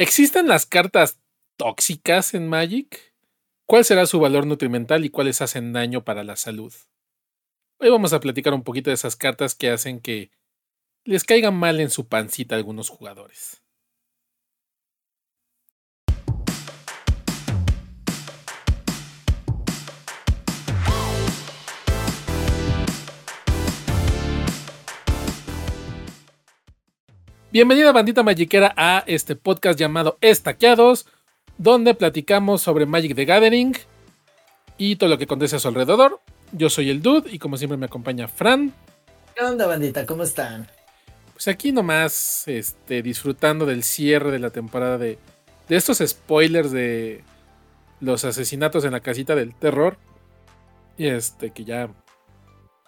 ¿Existen las cartas tóxicas en Magic? ¿Cuál será su valor nutrimental y cuáles hacen daño para la salud? Hoy vamos a platicar un poquito de esas cartas que hacen que les caigan mal en su pancita a algunos jugadores. Bienvenida bandita magiquera a este podcast llamado Estaqueados, donde platicamos sobre Magic the Gathering y todo lo que acontece a su alrededor. Yo soy el Dude y como siempre me acompaña Fran. ¿Qué onda bandita? ¿Cómo están? Pues aquí nomás este, disfrutando del cierre de la temporada de, de estos spoilers de los asesinatos en la casita del terror. Y este que ya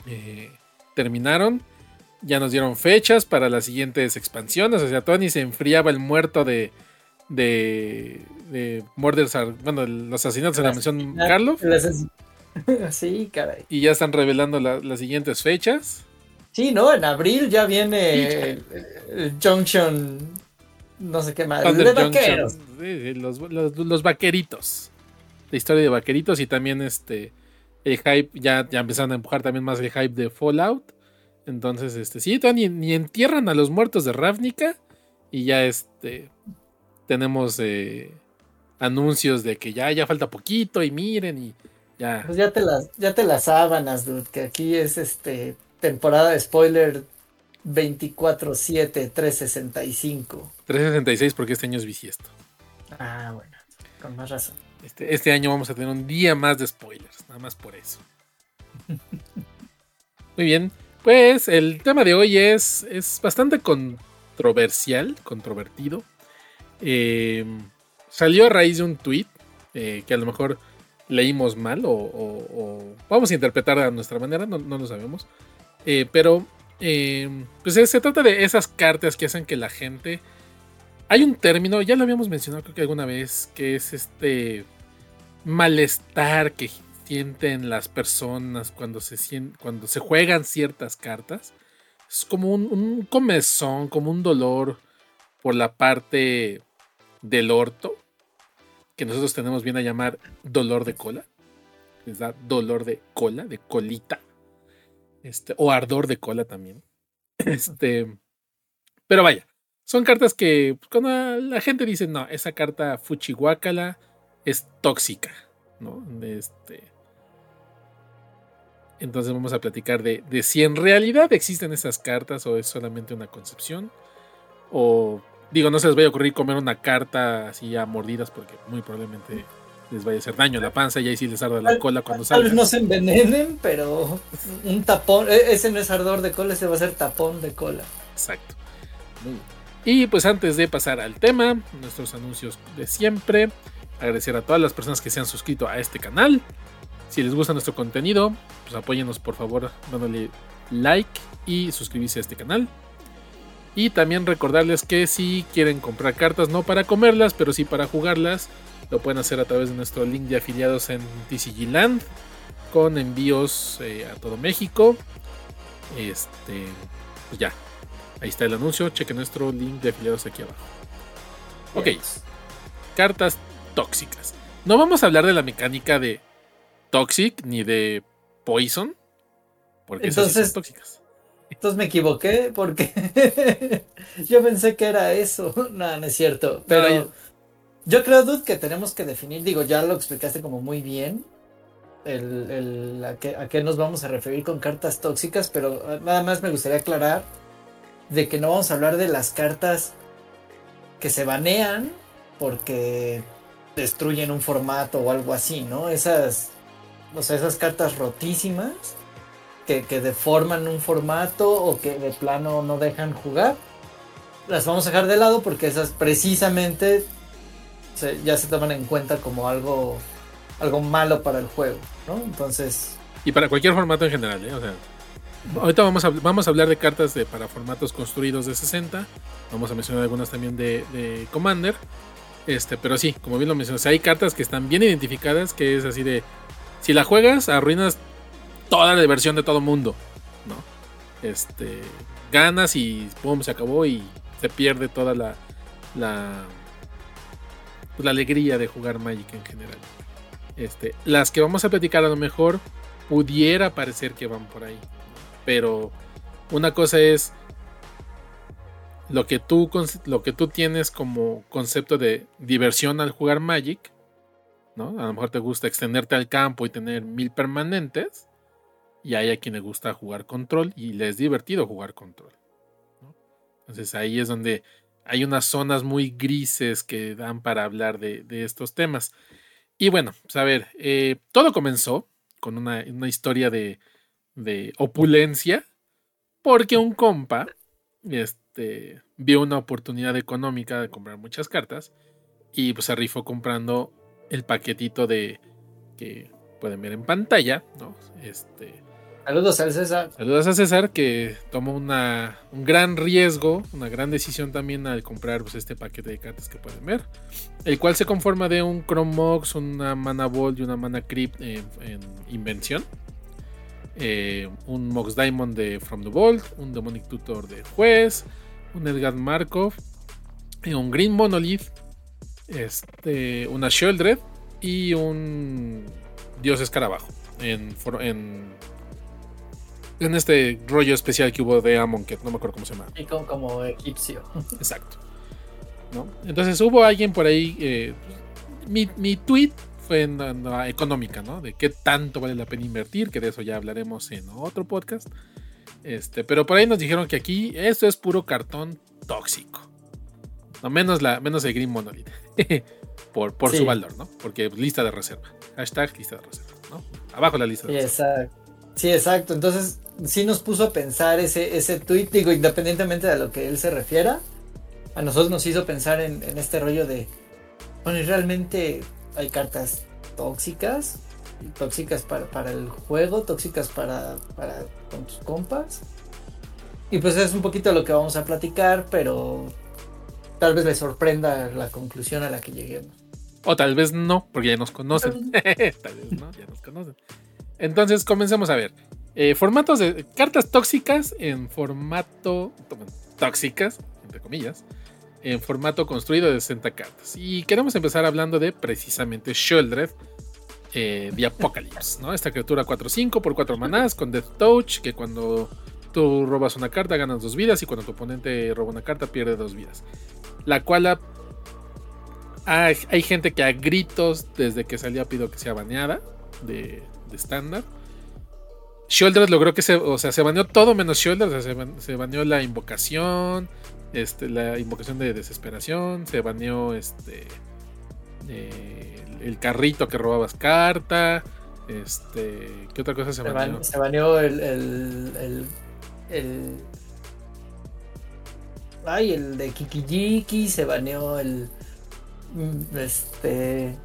eh, terminaron ya nos dieron fechas para las siguientes expansiones. O sea, Tony se enfriaba el muerto de. de. de Murders, bueno, los asesinatos en la mención Carlos. Sí, caray. Y ya están revelando las siguientes fechas. Sí, ¿no? En abril ya viene Junction. No sé qué más. De vaqueros. los, los, vaqueritos. La historia de vaqueritos y también este. El hype, ya, ya empezaron a empujar también más el hype de Fallout. Entonces, este, sí, ni, ni entierran a los muertos de Ravnica. Y ya este. Tenemos eh, anuncios de que ya, ya falta poquito. Y miren, y ya. Pues ya te las, ya te las sábanas, dude. Que aquí es este. Temporada de spoiler 24-7, 365. 366 porque este año es bisiesto. Ah, bueno, con más razón. Este, este año vamos a tener un día más de spoilers, nada más por eso. Muy bien. Pues el tema de hoy es, es bastante controversial, controvertido. Eh, salió a raíz de un tweet eh, que a lo mejor leímos mal o, vamos a interpretar a nuestra manera, no, lo sabemos. Eh, pero pues se trata de esas cartas que hacen que la gente... Hay un término, ya lo habíamos mencionado creo que alguna vez, que es este malestar que sienten las personas cuando se, cuando se juegan ciertas cartas. Es como un, comezón, como un dolor por la parte del orto, que nosotros tenemos bien a llamar dolor de cola. Les da dolor de cola, de colita. Este, o ardor de cola también. Este, pero vaya, son cartas que pues, cuando la gente dice, no, esa carta Fuchihuacala es tóxica, ¿no? Este, entonces vamos a platicar de, si en realidad existen esas cartas o es solamente una concepción. O digo, no se les vaya a ocurrir comer una carta así a mordidas porque muy probablemente les vaya a hacer daño a la panza y ahí sí les arda la cola cuando salen. Tal vez no se envenenen, pero un tapón, e, ese no es ardor de cola, ese va a ser tapón de cola. Exacto. Y pues antes de pasar al tema, nuestros anuncios de siempre, agradecer a todas las personas que se han suscrito a este canal. Si les gusta nuestro contenido, pues apóyenos por favor dándole like y suscribirse a este canal. Y también recordarles que si quieren comprar cartas, no para comerlas, pero sí para jugarlas, lo pueden hacer a través de nuestro link de afiliados en TCG Land, con envíos eh, a todo México. Este, pues ya, ahí está el anuncio. Chequen nuestro link de afiliados aquí abajo. Ok, cartas tóxicas. No vamos a hablar de la mecánica de Toxic ni de Poison. Porque entonces, son tóxicas. Entonces me equivoqué porque yo pensé que era eso. No, no es cierto. Pero yo... creo, Dude, que tenemos que definir, digo, ya lo explicaste como muy bien. El, a, qué, a, qué, nos vamos a referir con cartas tóxicas, pero ah, nada más me gustaría aclarar de que no vamos a hablar de las cartas que se banean porque destruyen un formato o algo así, ¿no? Esas o sea, esas cartas rotísimas que, deforman un formato o que de plano no dejan jugar, las vamos a dejar de lado porque esas precisamente ya se toman en cuenta como algo, algo malo para el juego, ¿no? Entonces... Y para cualquier formato en general, ¿eh? O sea, ahorita vamos a, vamos a hablar de cartas de, para formatos construidos de 60, vamos a mencionar algunas también de, de Commander, este, pero sí, como bien lo mencionas, hay cartas que están bien identificadas, que es así de, si la juegas, arruinas toda la diversión de todo mundo, ¿no? Este, ganas y pum, se acabó y se pierde toda la, la la alegría de jugar Magic en general. Este, las que vamos a platicar a lo mejor pudiera parecer que van por ahí. Pero una cosa es lo que tú, lo que tú tienes como concepto de diversión al jugar Magic. A lo mejor te gusta extenderte al campo y tener mil permanentes. Y hay a quien le gusta jugar control y le es divertido jugar control. Entonces ahí es donde hay unas zonas muy grises que dan para hablar de, estos temas. Y bueno, pues a ver, eh, todo comenzó con una, historia de, opulencia, porque un compa este, vio una oportunidad económica de comprar muchas cartas y pues se rifó comprando el paquetito de que pueden ver en pantalla, ¿no? Este, Saludos al César. Saludos a César que tomó una, un gran riesgo, una gran decisión también al comprar pues, este paquete de cartas que pueden ver. El cual se conforma de un Chrome Mox, una Mana Ball y una Mana Crypt en, invención. Eh, un Mox Diamond de From the Vault, un Demonic Tutor de Juez, un Edgar Markov, eh, un Green Monolith, este, una Sheldred y un Dios Escarabajo en, en en este rollo especial que hubo de Amonkhet, no me acuerdo cómo se llama. Y como, como egipcio. Exacto. ¿no? Entonces hubo alguien por ahí. Eh, mi, mi, tweet fue en la, económica, ¿no? De qué tanto vale la pena invertir, que de eso ya hablaremos en otro podcast. Este, pero por ahí nos dijeron que aquí esto es puro cartón tóxico. No, menos, la, menos el Green Monolith. por por su valor, ¿no? Porque lista de reserva. Hashtag lista de reserva, ¿no? Abajo la lista de reserva. Exacto. Sí, exacto. Entonces, sí nos puso a pensar ese, ese tweet, digo, independientemente de a lo que él se refiera, a nosotros nos hizo pensar en, este rollo de, bueno, y realmente hay cartas tóxicas, tóxicas para, el juego, tóxicas para, para con tus compas. Y pues es un poquito lo que vamos a platicar, pero tal vez les sorprenda la conclusión a la que lleguemos. O tal vez no, porque ya nos conocen. tal vez no, ya nos conocen. Entonces, comencemos a ver. Eh, formatos de cartas tóxicas en formato. Tóxicas, entre comillas. En formato construido de 60 cartas. Y queremos empezar hablando de precisamente Sheldred eh, de Apocalypse, ¿no? Esta criatura 4-5 por 4 manás con Death Touch, que cuando tú robas una carta ganas dos vidas y cuando tu oponente roba una carta pierde dos vidas. La cual hay, hay gente que a gritos desde que salió pido que sea baneada de, estándar. Shoulders logró que se, o sea, se baneó todo menos Shoulders, se, baneó la invocación, este, la invocación de desesperación, se baneó este, eh, el, carrito que robabas carta, este, ¿qué otra cosa se, baneó? Se baneó el, el, el, ay, el de Kikijiki, se baneó el, mm, este,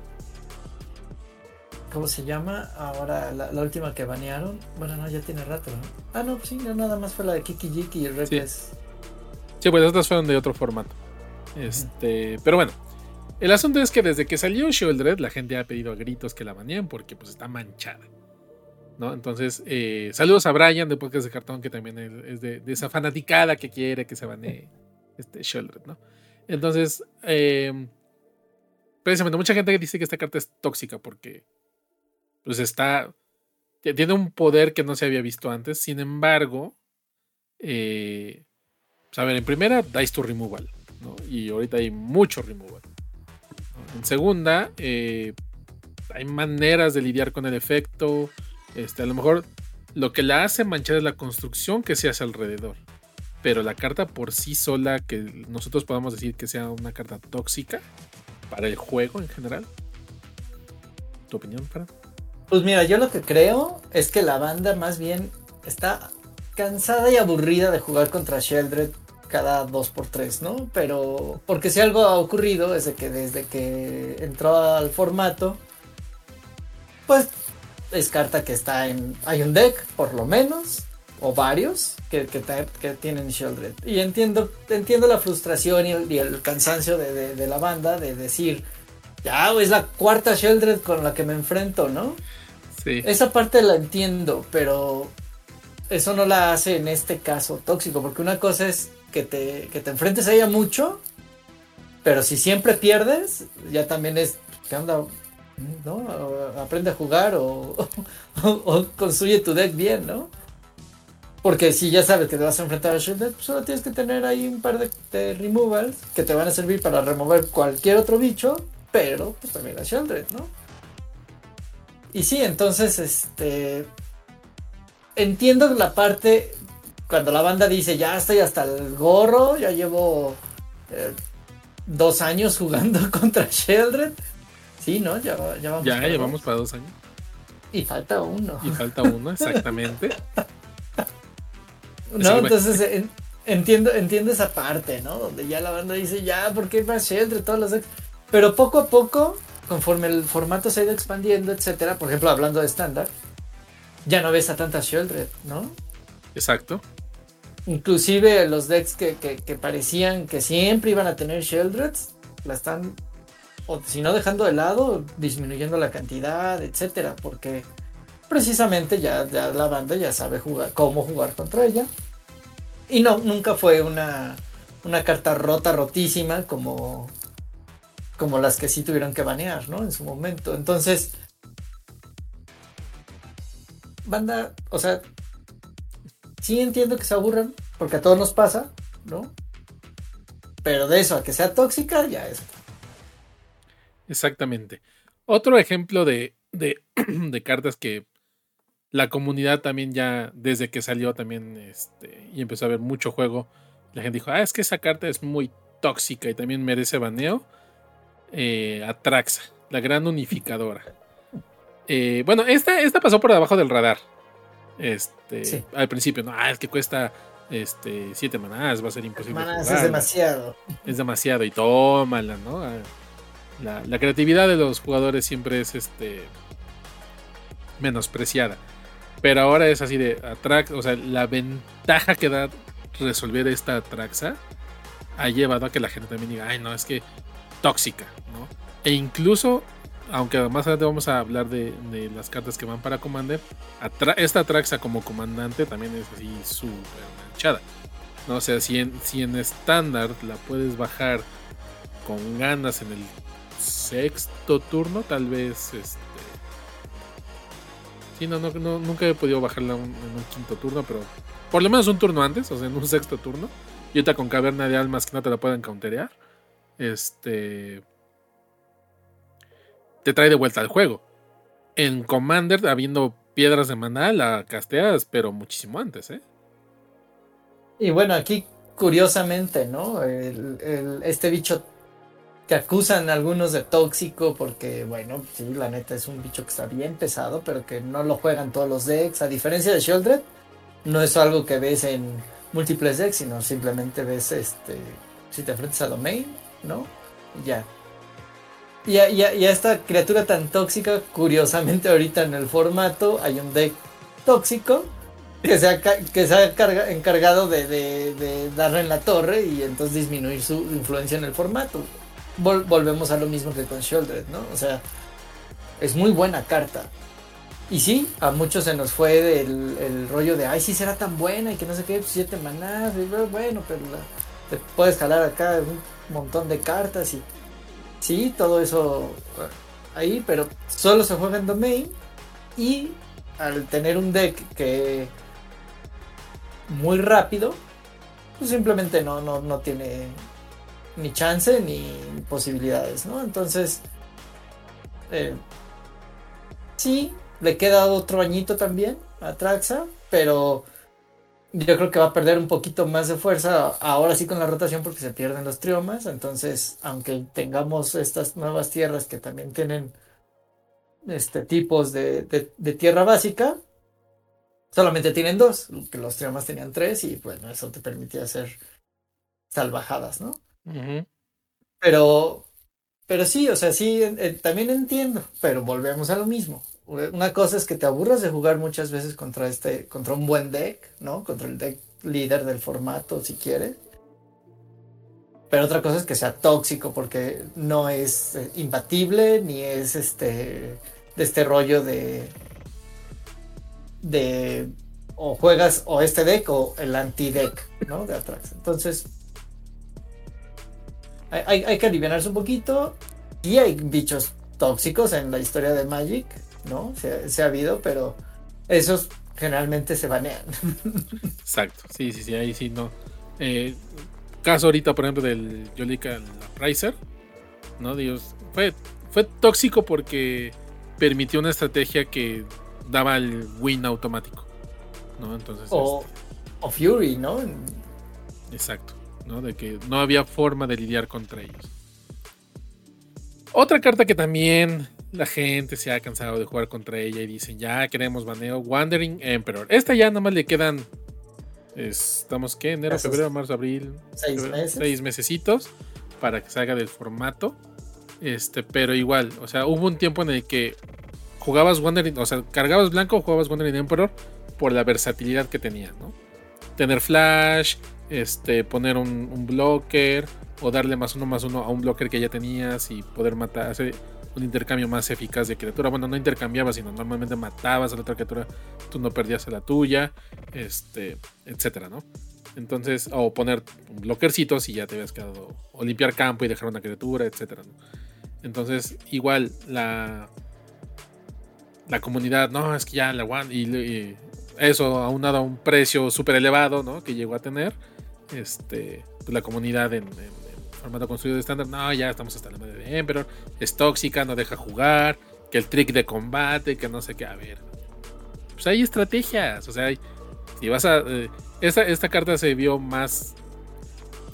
¿Cómo se llama? Ahora la, última que banearon. Bueno, no, ya tiene rato, ¿no? Ah, no, pues sí, nada más fue la de Kiki Jiki y el sí. sí, pues estas fueron de otro formato. Este, pero bueno. El asunto es que desde que salió Shieldred, la gente ha pedido a gritos que la baneen porque pues está manchada. ¿No? Entonces, eh, saludos a Brian de Podcast de Cartón, que también es de, esa fanaticada que quiere que se banee este Shieldred, ¿no? Entonces, eh, precisamente mucha gente dice que esta carta es tóxica porque pues está, tiene un poder que no se había visto antes. Sin embargo, eh, pues, a ver, en primera, dice to removal, Y ahorita hay mucho removal. En segunda, eh, hay maneras de lidiar con el efecto. Este, a lo mejor lo que la hace manchar es la construcción que se hace alrededor. Pero la carta por sí sola, que nosotros podamos decir que sea una carta tóxica para el juego en general. ¿Tu opinión, para? Pues mira, yo lo que creo es que la banda más bien está cansada y aburrida de jugar contra Sheldred cada 2x3, ¿no? Pero porque si algo ha ocurrido es que desde que entró al formato, pues descarta que está en... Hay un deck, por lo menos, o varios, que, que, tienen Sheldred. Y entiendo, entiendo la frustración y el, cansancio de, la banda de decir, ya, es la cuarta Sheldred con la que me enfrento, ¿no? Esa parte la entiendo, pero eso no la hace en este caso tóxico, porque una cosa es que te, que te enfrentes a ella mucho, Pero si siempre pierdes, ya también es, ¿qué onda? ¿No? Aprende a jugar o, construye tu deck bien, ¿no? Porque si ya sabes que te vas a enfrentar a Shieldred, pues solo tienes que tener ahí un par de, removals que te van a servir para remover cualquier otro bicho, pero pues también a Shieldred, ¿no? Y sí, entonces, este. Entiendo la parte cuando la banda dice, ya estoy hasta el gorro, ya llevo eh, dos años jugando contra Sheldred. Sí, ¿no? Ya, ya vamos. Ya llevamos para dos años. Y falta uno. Y falta uno, exactamente. no, entonces entiendo, entiendo esa parte, ¿no? Donde ya la banda dice, ya, ¿por qué más Sheldred? Todos los... Pero poco a poco, conforme el formato se ha ido expandiendo, etcétera, por ejemplo, hablando de estándar, ya no ves a tanta Sheldred, ¿no? Exacto. Inclusive los decks que, parecían que siempre iban a tener Sheldreds, la están, o si no dejando de lado, disminuyendo la cantidad, etcétera, porque precisamente ya, la banda ya sabe jugar, cómo jugar contra ella. Y no, nunca fue una, una carta rota, rotísima, como, como las que sí tuvieron que banear, ¿no? En su momento. Entonces, banda, o sea, sí entiendo que se aburran, porque a todos nos pasa, ¿no? Pero de eso a que sea tóxica, ya es. Exactamente. Otro ejemplo de, de, cartas que la comunidad también ya, desde que salió también, este, y empezó a ver mucho juego, la gente dijo, ah, es que esa carta es muy tóxica y también merece baneo. Eh, Atraxa, la gran unificadora. Eh, bueno, esta, esta pasó por debajo del radar. Este, al principio, no, ah, es que cuesta este, siete manás, va a ser imposible. Manás es demasiado. Es demasiado y tómala, ¿no? Ah, la, creatividad de los jugadores siempre es este menospreciada. Pero ahora es así de Atrax, o sea, la ventaja que da resolver esta Atraxa ha llevado a que la gente también diga, ay, no, es que tóxica, ¿no? E incluso aunque más adelante vamos a hablar de, las cartas que van para Commander, esta Traxa como comandante también es así súper manchada. ¿no? O sea, si en, si en estándar la puedes bajar con ganas en el sexto turno, tal vez este. Sí, no, no, nunca he podido bajarla en un quinto turno, pero por lo menos un turno antes, o sea, en un sexto turno. Y ahorita con caverna de almas que no te la puedan counterear. Este te trae de vuelta al juego. En Commander, habiendo piedras de maná, la casteas, pero muchísimo antes, ¿eh? Y bueno, aquí curiosamente, ¿no? este bicho que acusan algunos de tóxico porque, bueno, sí, la neta es un bicho que está bien pesado, pero que no lo juegan todos los decks. A diferencia de Shieldred, no es algo que ves en múltiples decks, sino simplemente ves este si te enfrentas a Domain, ¿no? ya, y a, esta criatura tan tóxica, curiosamente ahorita en el formato hay un deck tóxico que se ha, que se ha encargado de, darle en la torre y entonces disminuir su influencia en el formato. Volvemos a lo mismo que con Shieldred, ¿no? O sea, es muy buena carta. Y sí, a muchos se nos fue el, rollo de, ay, sí será tan buena y que no sé qué, pues, siete manás, bueno, pero te puedes jalar acá un montón de cartas y Sí, todo eso ahí, pero solo se juega en domain y al tener un deck que muy rápido, pues simplemente no, no, no tiene ni chance ni posibilidades, ¿no? Entonces, eh, sí, le queda otro añito también a Traxa, pero yo creo que va a perder un poquito más de fuerza ahora sí con la rotación porque se pierden los triomas. Entonces, aunque tengamos estas nuevas tierras que también tienen este tipos de, tierra básica, solamente tienen dos, que los triomas tenían tres y bueno, eso te permitía hacer salvajadas, ¿no? Pero, pero sí, o sea, sí, también entiendo, pero volvemos a lo mismo. Una cosa es que te aburras de jugar muchas veces contra este, contra un buen deck, ¿no? Contra el deck líder del formato, si quieres. Pero otra cosa es que sea tóxico porque no es eh, imbatible ni es este de este rollo de de o juegas o este deck o el anti deck, ¿no? De atrás. Entonces hay, hay, que aliviarse un poquito. Y hay bichos tóxicos en la historia de Magic, ¿no? Se, ha habido, pero esos generalmente se banean. Exacto, sí, sí, sí, ahí sí no. Eh, caso ahorita, por ejemplo, del Yolika Riser, ¿no? Dios, fue, fue tóxico porque permitió una estrategia que daba el win automático, ¿no? Entonces. O, este, o Fury, ¿no? Exacto, ¿no? De que no había forma de lidiar contra ellos. Otra carta que también la gente se ha cansado de jugar contra ella y dicen, ya queremos baneo, Wandering Emperor. Esta ya nada más le quedan, estamos que enero, febrero, marzo, abril, seis meses. Seis mesecitos para que salga del formato. Este, pero igual, o sea, hubo un tiempo en el que jugabas Wandering, o sea, cargabas blanco o jugabas Wandering Emperor por la versatilidad que tenía, ¿no? Tener flash, este, poner un, un blocker, o darle más uno más uno a un blocker que ya tenías y poder matar, hacer un intercambio más eficaz de criatura. Bueno, no intercambiabas, sino normalmente matabas a la otra criatura, tú no perdías a la tuya, este, etcétera, ¿no? Entonces, o poner blockercitos y ya te habías quedado, o limpiar campo y dejar una criatura, etcétera, Entonces, igual la la comunidad, no, es que ya la One, y, eso aunado a un precio súper elevado, ¿no? Que llegó a tener, este, pues la comunidad en formato construido de estándar, no, ya estamos hasta la madre de Emperor, es tóxica, no deja jugar, que el trick de combate, que no sé qué, a ver. Pues hay estrategias, o sea, si vas a... Eh, esta, esta, carta se vio más...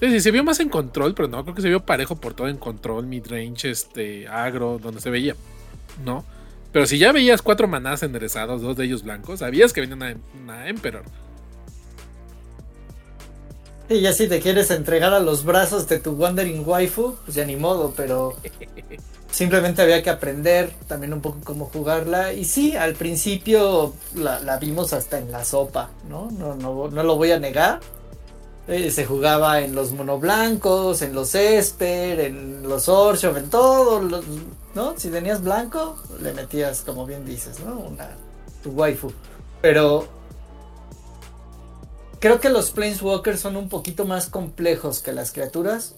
Sí, se vio más en control, pero no, creo que se vio parejo por todo en control, midrange, este, agro, donde se veía, ¿no? Pero si ya veías cuatro manás enderezados, dos de ellos blancos, sabías que venía una, una Emperor. Y ya si te quieres entregar a los brazos de tu Wandering Waifu, pues ya ni modo, pero simplemente había que aprender también un poco cómo jugarla. Y sí, al principio la, vimos hasta en la sopa, ¿no? No, no, no lo voy a negar. Eh, se jugaba en los monoblancos, en los Esper, en los Orshov, en todo, ¿no? Si tenías blanco, le metías, como bien dices, ¿no? Una, tu waifu. Pero creo que los Planeswalkers son un poquito más complejos que las criaturas.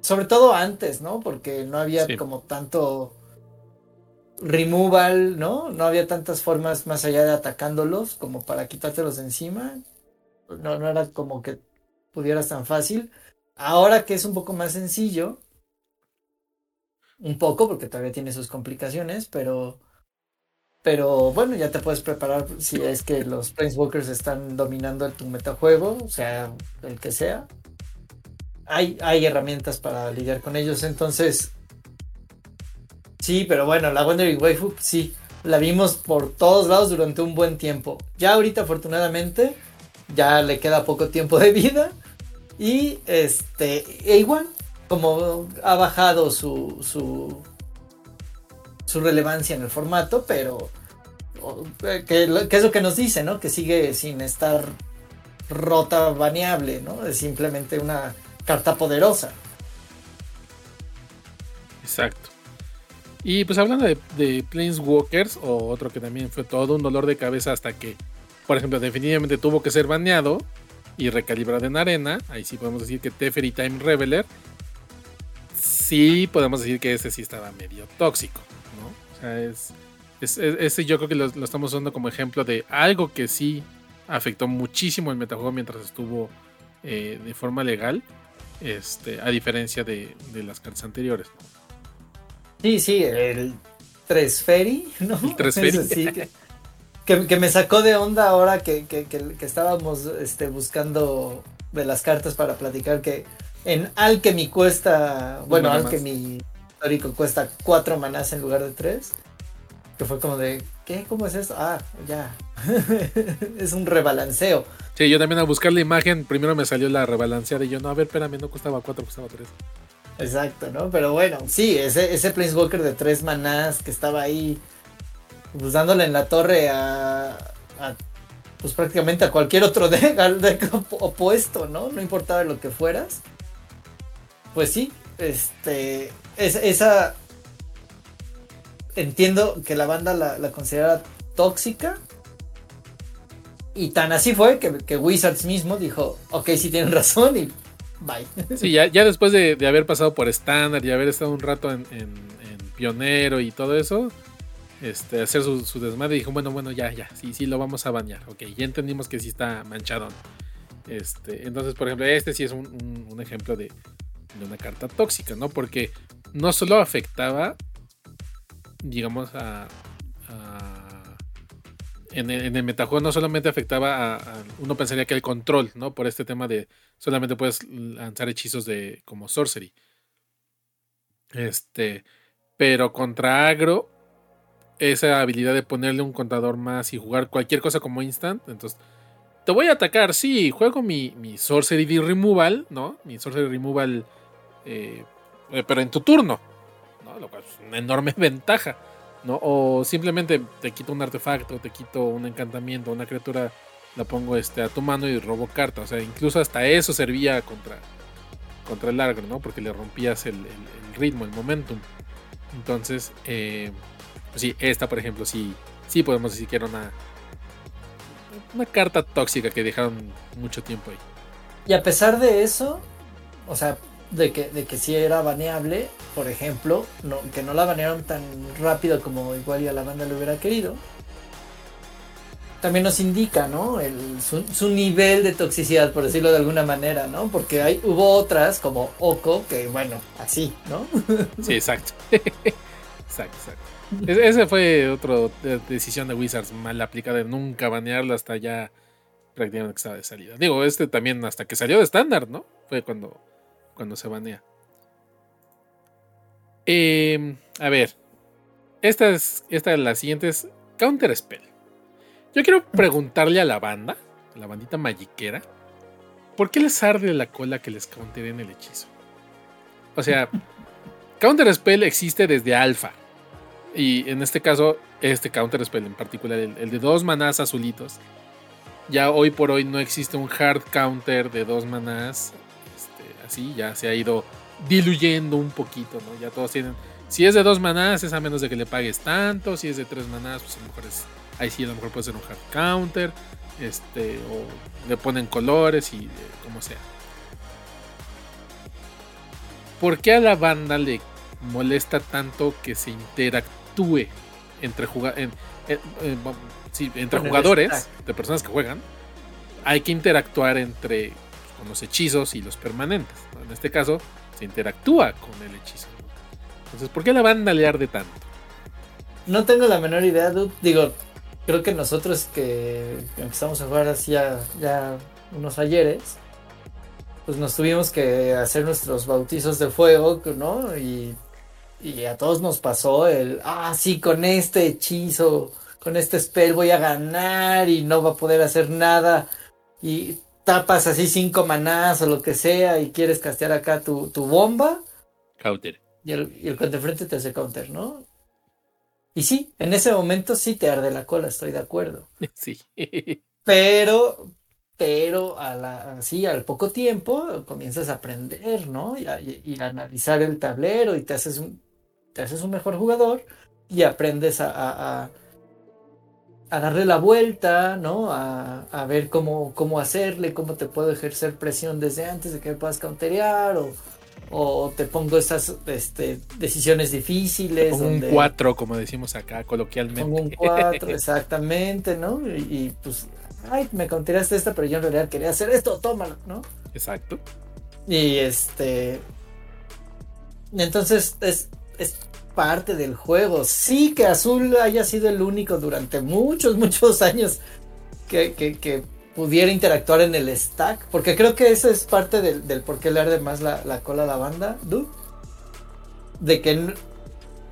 Sobre todo antes, ¿no? Porque no había como tanto removal, ¿no? No había tantas formas más allá de atacándolos como para quitártelos de encima. No, no era como que pudieras tan fácil. Ahora que es un poco más sencillo, un poco, porque todavía tiene sus complicaciones, pero pero bueno, ya te puedes preparar si es que los Planeswalkers están dominando tu metajuego, o sea, el que sea. Hay, hay herramientas para lidiar con ellos, entonces. Sí, pero bueno, la Wandering Waifu, sí, la vimos por todos lados durante un buen tiempo. Ya ahorita, afortunadamente, ya le queda poco tiempo de vida. Y este, e igual, como ha bajado su, su su relevancia en el formato, pero eh, que, es lo que nos dice, ¿no? Que sigue sin estar rota baneable, ¿no? Es simplemente una carta poderosa. Exacto. Y pues hablando de, de Planeswalkers, o otro que también fue todo un dolor de cabeza hasta que, por ejemplo, definitivamente tuvo que ser baneado y recalibrado en arena, ahí sí podemos decir que Teferi Time Reveler, sí podemos decir que ese sí estaba medio tóxico es, yo creo que lo, estamos usando como ejemplo de algo que sí afectó muchísimo el metajuego mientras estuvo eh, de forma legal, este, a diferencia de, las cartas anteriores. Sí, sí, el 3 Ferry, ¿no? que, me sacó de onda ahora que, estábamos este, buscando de las cartas para platicar que en Alchemy cuesta, bueno, Alchemy histórico cuesta cuatro manás en lugar de tres. Que fue como de, ¿qué? ¿Cómo es eso? Ah, ya. es un rebalanceo. Sí, yo también al buscar la imagen, primero me salió la rebalanceada y yo, no, a ver, espérame, no costaba cuatro, costaba tres. Exacto, ¿no? Pero bueno, sí, ese, ese Planeswalker de tres manás que estaba ahí, pues dándole en la torre a, pues prácticamente a cualquier otro deck, al deck opuesto, ¿no? No importaba lo que fueras. Pues sí, este, esa entiendo que la banda la, considera tóxica. Y tan así fue que, Wizards mismo dijo, ok, sí tienen razón y bye. Sí, ya, ya después de, haber pasado por estándar y haber estado un rato en, pionero y todo eso, este, hacer su, su, desmadre, dijo, bueno, bueno, ya, ya, sí, sí, lo vamos a bañar. Ok, ya entendimos que sí está manchado. Este, entonces, por ejemplo, este sí es un, ejemplo de, de, una carta tóxica, ¿no? Porque no solo afectaba, digamos, a, en el, metajuego no solamente afectaba a, Uno pensaría que el control, ¿no? Por este tema de solamente puedes lanzar hechizos de como sorcery. Este. Pero contra agro, esa habilidad de ponerle un contador más y jugar cualquier cosa como instant. Entonces, te voy a atacar, sí, juego mi, mi sorcery removal, ¿no? Mi sorcery removal. Eh, pero en tu turno. ¿no? Lo cual es una enorme ventaja. ¿no? O simplemente te quito un artefacto, te quito un encantamiento, una criatura, la pongo este, a tu mano y robo carta. O sea, incluso hasta eso servía contra, contra el agro, ¿no? Porque le rompías el, ritmo, el momentum. Entonces, eh, pues sí, esta, por ejemplo, sí, sí podemos decir que era una, una carta tóxica que dejaron mucho tiempo ahí. Y a pesar de eso, o sea, de que, de que sí era baneable, por ejemplo, no, que no la banearon tan rápido como igual a la banda le hubiera querido. También nos indica, ¿no? El, su, nivel de toxicidad, por decirlo de alguna manera, ¿no? Porque hay, hubo otras, como Oko, que bueno, así, ¿no? Sí, exacto. exacto, exacto. Esa fue otra decisión de Wizards mal aplicada de nunca banearla hasta ya prácticamente que estaba de salida. Digo, este también hasta que salió de estándar, ¿no? Fue cuando cuando se banea. Em, a ver. Esta es, esta la siguiente es Counter Spell. Yo quiero preguntarle a la banda, a la bandita magiquera, ¿por qué les arde la cola que les counteren el hechizo? O sea, Counter Spell existe desde alfa. Y en este caso, este Counter Spell en particular, el, el, de dos manás azulitos. Ya hoy por hoy no existe un hard counter de dos manás sí, ya se ha ido diluyendo un poquito, ¿no? Ya todos tienen. Si es de dos manás, es a menos de que le pagues tanto. Si es de tres manás, pues a lo mejor es. Ahí sí, a lo mejor puede ser un hard counter. Este, o le ponen colores y eh, como sea. ¿Por qué a la banda le molesta tanto que se interactúe entre, entre jugadores, de personas que juegan? Hay que interactuar entre los hechizos y los permanentes. En este caso, se interactúa con el hechizo. Entonces, ¿por qué la banda le arde tanto? No tengo la menor idea, dude. Digo, creo que nosotros que empezamos a jugar así ya, unos ayeres, pues nos tuvimos que hacer nuestros bautizos de fuego, ¿no? Y, y a todos nos pasó el, ah, sí, con este hechizo, con este spell voy a ganar y no va a poder hacer nada. Y tapas así cinco manás o lo que sea y quieres castear acá tu, bomba. Counter. Y el, y el frente te hace counter, ¿no? Y sí, en ese momento sí te arde la cola, estoy de acuerdo. Sí. Pero, pero a la, así al poco tiempo comienzas a aprender, ¿no? Y a, analizar el tablero y te haces un, te haces un mejor jugador y aprendes a a darle la vuelta, ¿no? A, a, ver cómo, cómo hacerle, cómo te puedo ejercer presión desde antes de que me puedas counterear o, o te pongo esas este, decisiones difíciles. Pongo un 4, como decimos acá coloquialmente. Pongo un 4, exactamente, ¿no? Y, pues, ay, me countereaste esta, pero yo en realidad quería hacer esto, tómalo, ¿no? Exacto. Y este... Entonces es, es parte del juego. Sí que Azul haya sido el único durante muchos, muchos años que, pudiera interactuar en el stack. Porque creo que eso es parte del, por qué le arde más la, cola a la banda, De que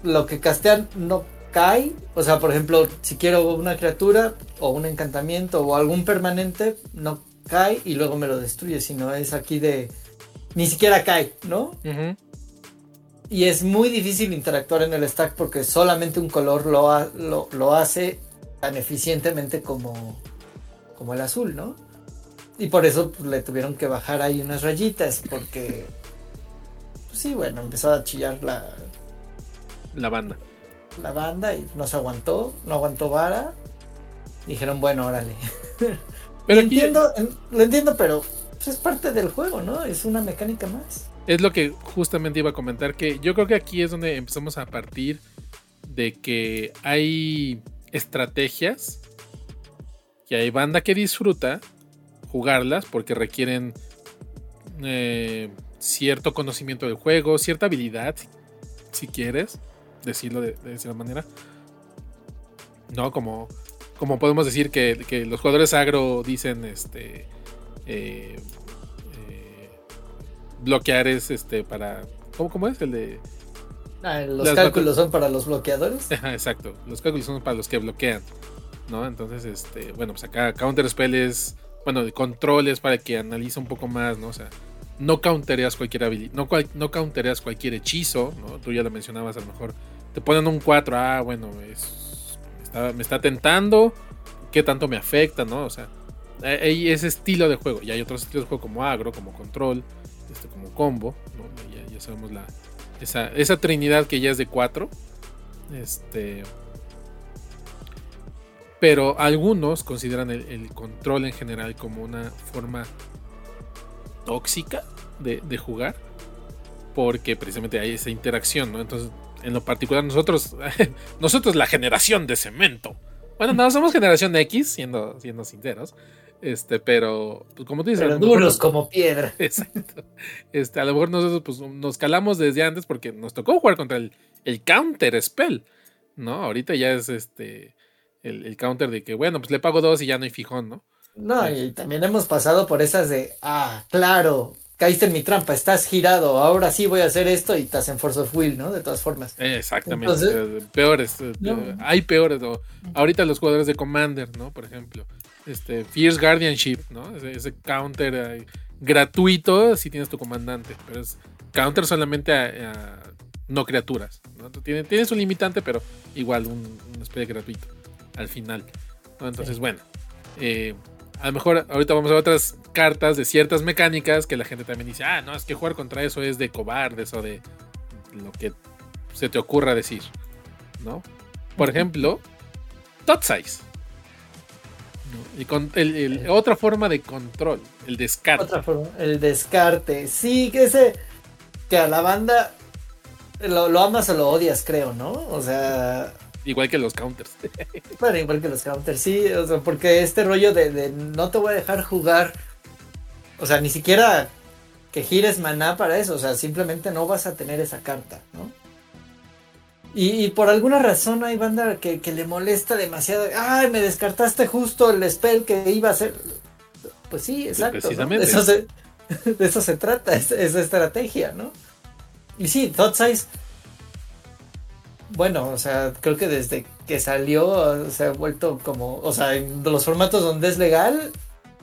lo que castean no cae. O sea, por ejemplo, si quiero una criatura o un encantamiento o algún permanente, no cae y luego me lo destruye. Sino es aquí de... Ni siquiera cae, ¿no? Y es muy difícil interactuar en el stack porque solamente un color lo, lo, hace tan eficientemente como, como el azul, ¿no? Y por eso pues, le tuvieron que bajar ahí unas rayitas porque... Pues, sí, bueno, empezó a chillar la... La banda. La banda y no se aguantó, no aguantó vara. Dijeron, bueno, órale. Pero lo entiendo, lo entiendo, pero pues, es parte del juego, ¿no? Es una mecánica más. Es lo que justamente iba a comentar, que yo creo que aquí es donde empezamos a partir de que hay estrategias que hay banda que disfruta jugarlas porque requieren eh, cierto conocimiento del juego, cierta habilidad, si quieres decirlo de, de esa manera. ¿No? Como, como podemos decir que, los jugadores agro dicen este. Eh, bloquear es este para. ¿Cómo, cómo es? El de. Ah, los cálculos son para los bloqueadores. Exacto, los cálculos son para los que bloquean. ¿No? Entonces, este, bueno, pues acá Counter Spell es. Bueno, de controles para que analice un poco más, ¿no? O sea, no countereas cualquier habilidad, no, no countereas cualquier hechizo, ¿no? Tú ya lo mencionabas, a lo mejor te ponen un 4, ah, bueno, es, me, está, tentando, qué tanto me afecta, ¿no? O sea, hay ese estilo de juego, y hay otros estilos de juego como agro, como control, este, como combo, ya, sabemos la, esa, esa trinidad que ya es de 4, este... Pero algunos consideran el control en general como una forma tóxica de, jugar, porque precisamente hay esa interacción. Entonces, en lo particular, nosotros, nosotros la generación de cemento. Bueno, no somos generación X, siendo, siendo sinceros. Este, pero, pues, como tú dices. Pero duros como piedra. Exacto. Este, a lo mejor nosotros pues, nos calamos desde antes porque nos tocó jugar contra el, el counter spell. ¿No? Ahorita ya es este. El, el, counter de que, bueno, pues le pago dos y ya no hay fijón, ¿no? No, y también hemos pasado por esas de, ah, claro, caíste en mi trampa, estás girado, ahora sí voy a hacer esto y estás en Force of Will, ¿no? De todas formas. Exactamente. Eh, peores, eh, hay peores. ahorita los jugadores de Commander, ¿no? Por ejemplo, este Fierce Guardianship, ¿no? Ese, counter gratuito si tienes tu comandante, pero es counter solamente a, no criaturas. ¿no? Tiene, tiene, su limitante, pero igual un, un especie gratuito al final. Entonces, bueno. Eh, a lo mejor ahorita vamos a ver otras cartas de ciertas mecánicas que la gente también dice, ah, no, es que jugar contra eso es de cobardes o de lo que se te ocurra decir, ¿no? Por ejemplo, Tot Size. Y con el, otra forma de control, el descarte. Otra forma, el descarte. Sí, que ese. Que a la banda lo, lo amas o lo odias, creo, ¿no? O sea. Igual que los counters. Bueno, igual que los counters, sí. O sea, porque este rollo de, no te voy a dejar jugar. O sea, ni siquiera que gires maná para eso. O sea, simplemente no vas a tener esa carta, ¿no? Y, por alguna razón hay banda que, le molesta demasiado. Ay, me descartaste justo el spell que iba a hacer. Pues sí, exacto. Precisamente. De, eso se, de, eso se, trata, es, esa estrategia, ¿no? Y sí, Thought Size bueno, o sea, creo que desde que salió se ha vuelto como, o sea, en los formatos donde es legal,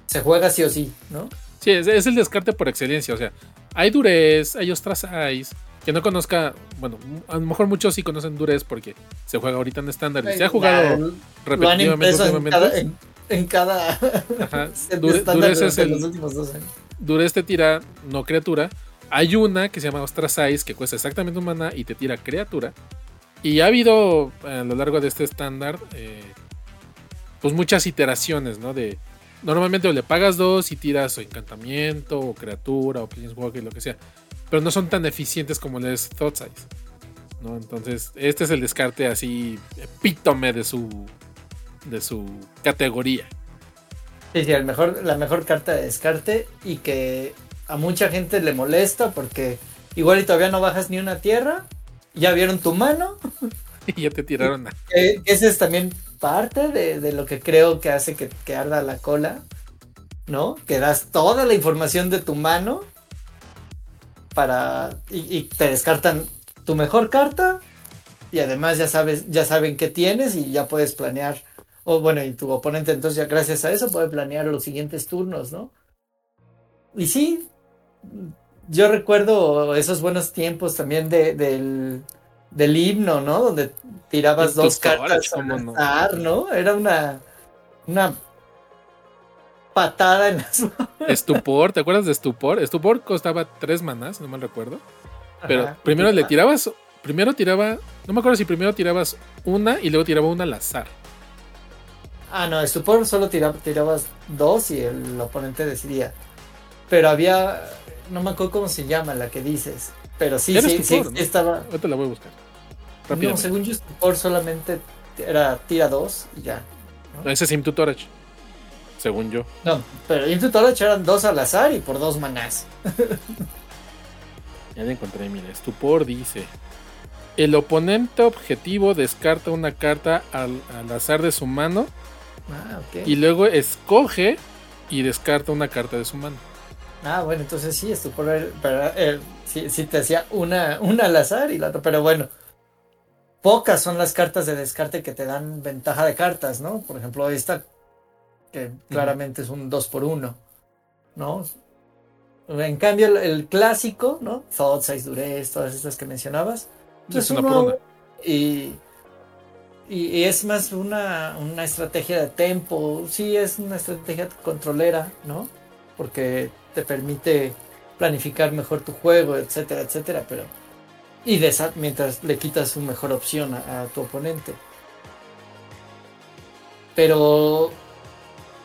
se juega sí o sí, ¿no? Sí, es, el descarte por excelencia, o sea, hay Durez, hay Ostracize, que no conozca, bueno, a lo mejor muchos sí conocen Durez porque se juega ahorita en estándar y se ha jugado repetidamente en cada, Ajá. Durez es el, los últimos dos años. Durez te tira no criatura. Hay una que se llama Ostracize que cuesta exactamente un mana y te tira criatura. Y ha habido a lo largo de este estándar, eh, pues muchas iteraciones, ¿no? De normalmente o le pagas dos y tiras o encantamiento o criatura o planeswalker, lo que sea, pero no son tan eficientes como les Thought Size, ¿no? Entonces este es el descarte así epítome de su de su categoría. Sí, sí, el mejor, la mejor carta de descarte y que a mucha gente le molesta porque igual y todavía no bajas ni una tierra ya vieron tu mano. y ya te tiraron. A... Ese es también parte de, lo que creo que hace que, arda la cola, ¿no? Que das toda la información de tu mano para. Y, te descartan tu mejor carta. Y además ya sabes, ya saben qué tienes y ya puedes planear. O bueno, y tu oponente entonces ya gracias a eso puede planear los siguientes turnos, ¿no? Y sí, yo recuerdo esos buenos tiempos también de, del, del himno, ¿no? Donde tirabas dos cartas a no? Era una, una patada en las Estupor, ¿te acuerdas de Estupor? Estupor costaba tres manas, no me recuerdo. Pero primero le tirabas, primero tiraba, no me acuerdo si primero tirabas una y luego tiraba una al azar. Ah, no, Estupor solo tirabas dos y el oponente decidía. pero había, no me acuerdo cómo se llama la que dices, pero sí, sí, sí, estaba. Ahorita la voy a buscar. No, según yo, Stupor solamente era tira 2 y ya. ¿no? Ese es Sim Tutorage. Según yo. No, pero Sim Tutorage eran dos al azar y por dos manás. ya la encontré, mira. Stupor dice: El oponente objetivo descarta una carta al, azar de su mano. Ah, ok. Y luego escoge y descarta una carta de su mano. Ah, bueno, entonces sí, Stupor pero, eh, sí, te hacía una, una al azar y la otra, pero bueno pocas son las cartas de descarte que te dan ventaja de cartas, ¿no? Por ejemplo, esta, que claramente es un 2 por 1 ¿no? En cambio, el, clásico, ¿no? Thought, Size Durez, todas estas que mencionabas. Es una por una. Y, y, es más una, una estrategia de tempo. Sí, es una estrategia controlera, ¿no? Porque te permite planificar mejor tu juego, etcétera, etcétera. Pero y de mientras le quitas su mejor opción a, tu oponente. Pero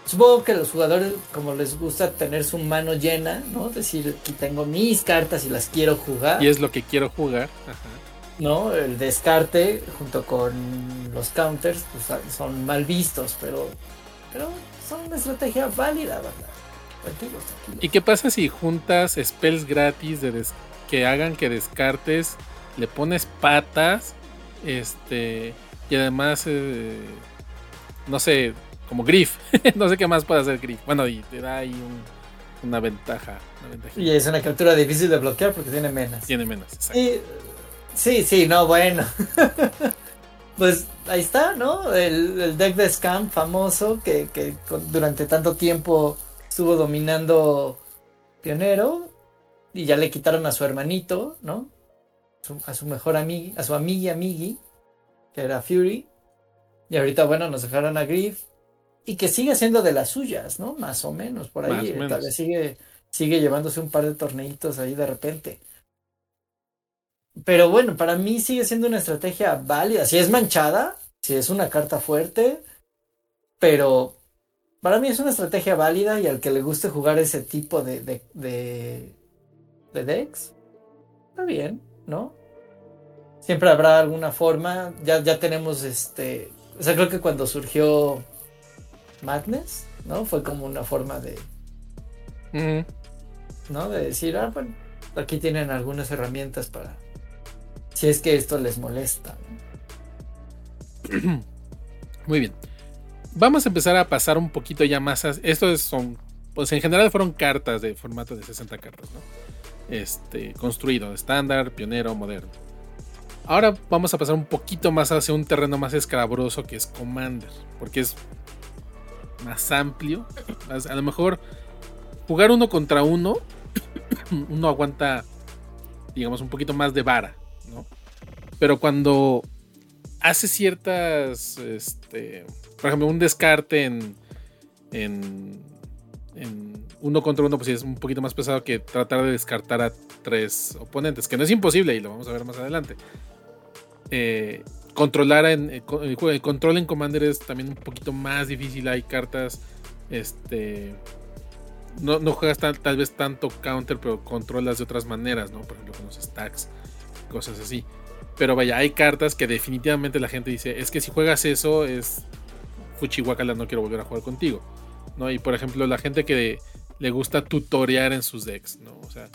supongo que a los jugadores, como les gusta tener su mano llena, ¿no? Decir, aquí tengo mis cartas y las quiero jugar. Y es lo que quiero jugar. ¿No? El descarte junto con los counters pues, son mal vistos, pero, pero son una estrategia válida, ¿verdad? ¿Y qué pasa si juntas spells gratis de que hagan que descartes le pones patas, este, y además, eh, no sé, como Griff, no sé qué más puede hacer Griff. Bueno, y te da ahí una ventaja. y es una captura difícil de bloquear porque tiene menos. Tiene menos, exacto. sí, sí, no, bueno. pues ahí está, ¿no? El, deck de Scam famoso que, que durante tanto tiempo estuvo dominando Pionero y ya le quitaron a su hermanito, ¿no? a su mejor amiga, a su amiga amigui, que era Fury. Y ahorita, bueno, nos dejaron a Griff. Y que sigue siendo de las suyas, ¿no? Más o menos, por ahí. Tal vez sigue, sigue llevándose un par de torneitos ahí de repente. Pero bueno, para mí sigue siendo una estrategia válida. Si es manchada, si es una carta fuerte, pero para mí es una estrategia válida y al que le guste jugar ese tipo de, de, de, de decks, está bien. ¿no? Siempre habrá alguna forma. Ya, ya tenemos este. O sea, creo que cuando surgió Madness, ¿no? Fue como una forma de. ¿No? De decir, ah, bueno, aquí tienen algunas herramientas para. Si es que esto les molesta. Muy bien. Vamos a empezar a pasar un poquito ya más. A, esto son. Pues en general fueron cartas de formato de 60 cartas, ¿no? este, construido, estándar, pionero, moderno. Ahora vamos a pasar un poquito más hacia un terreno más escabroso que es Commander, porque es más amplio. A lo mejor jugar uno contra uno, uno aguanta, digamos, un poquito más de vara, ¿no? Pero cuando hace ciertas, este, por ejemplo, un descarte en, en, en uno contra uno, pues sí es un poquito más pesado que tratar de descartar a tres oponentes, que no es imposible y lo vamos a ver más adelante. Eh, controlar en eh, el control en Commander es también un poquito más difícil. Hay cartas, este, no, no juegas tal vez tanto counter, pero controlas de otras maneras, ¿no? Por ejemplo, con los stacks, cosas así. Pero vaya, hay cartas que definitivamente la gente dice, es que si juegas eso es Fuchihuacala, no quiero volver a jugar contigo. ¿no? Y por ejemplo, la gente que le gusta tutorear en sus decks, ¿no? O sea,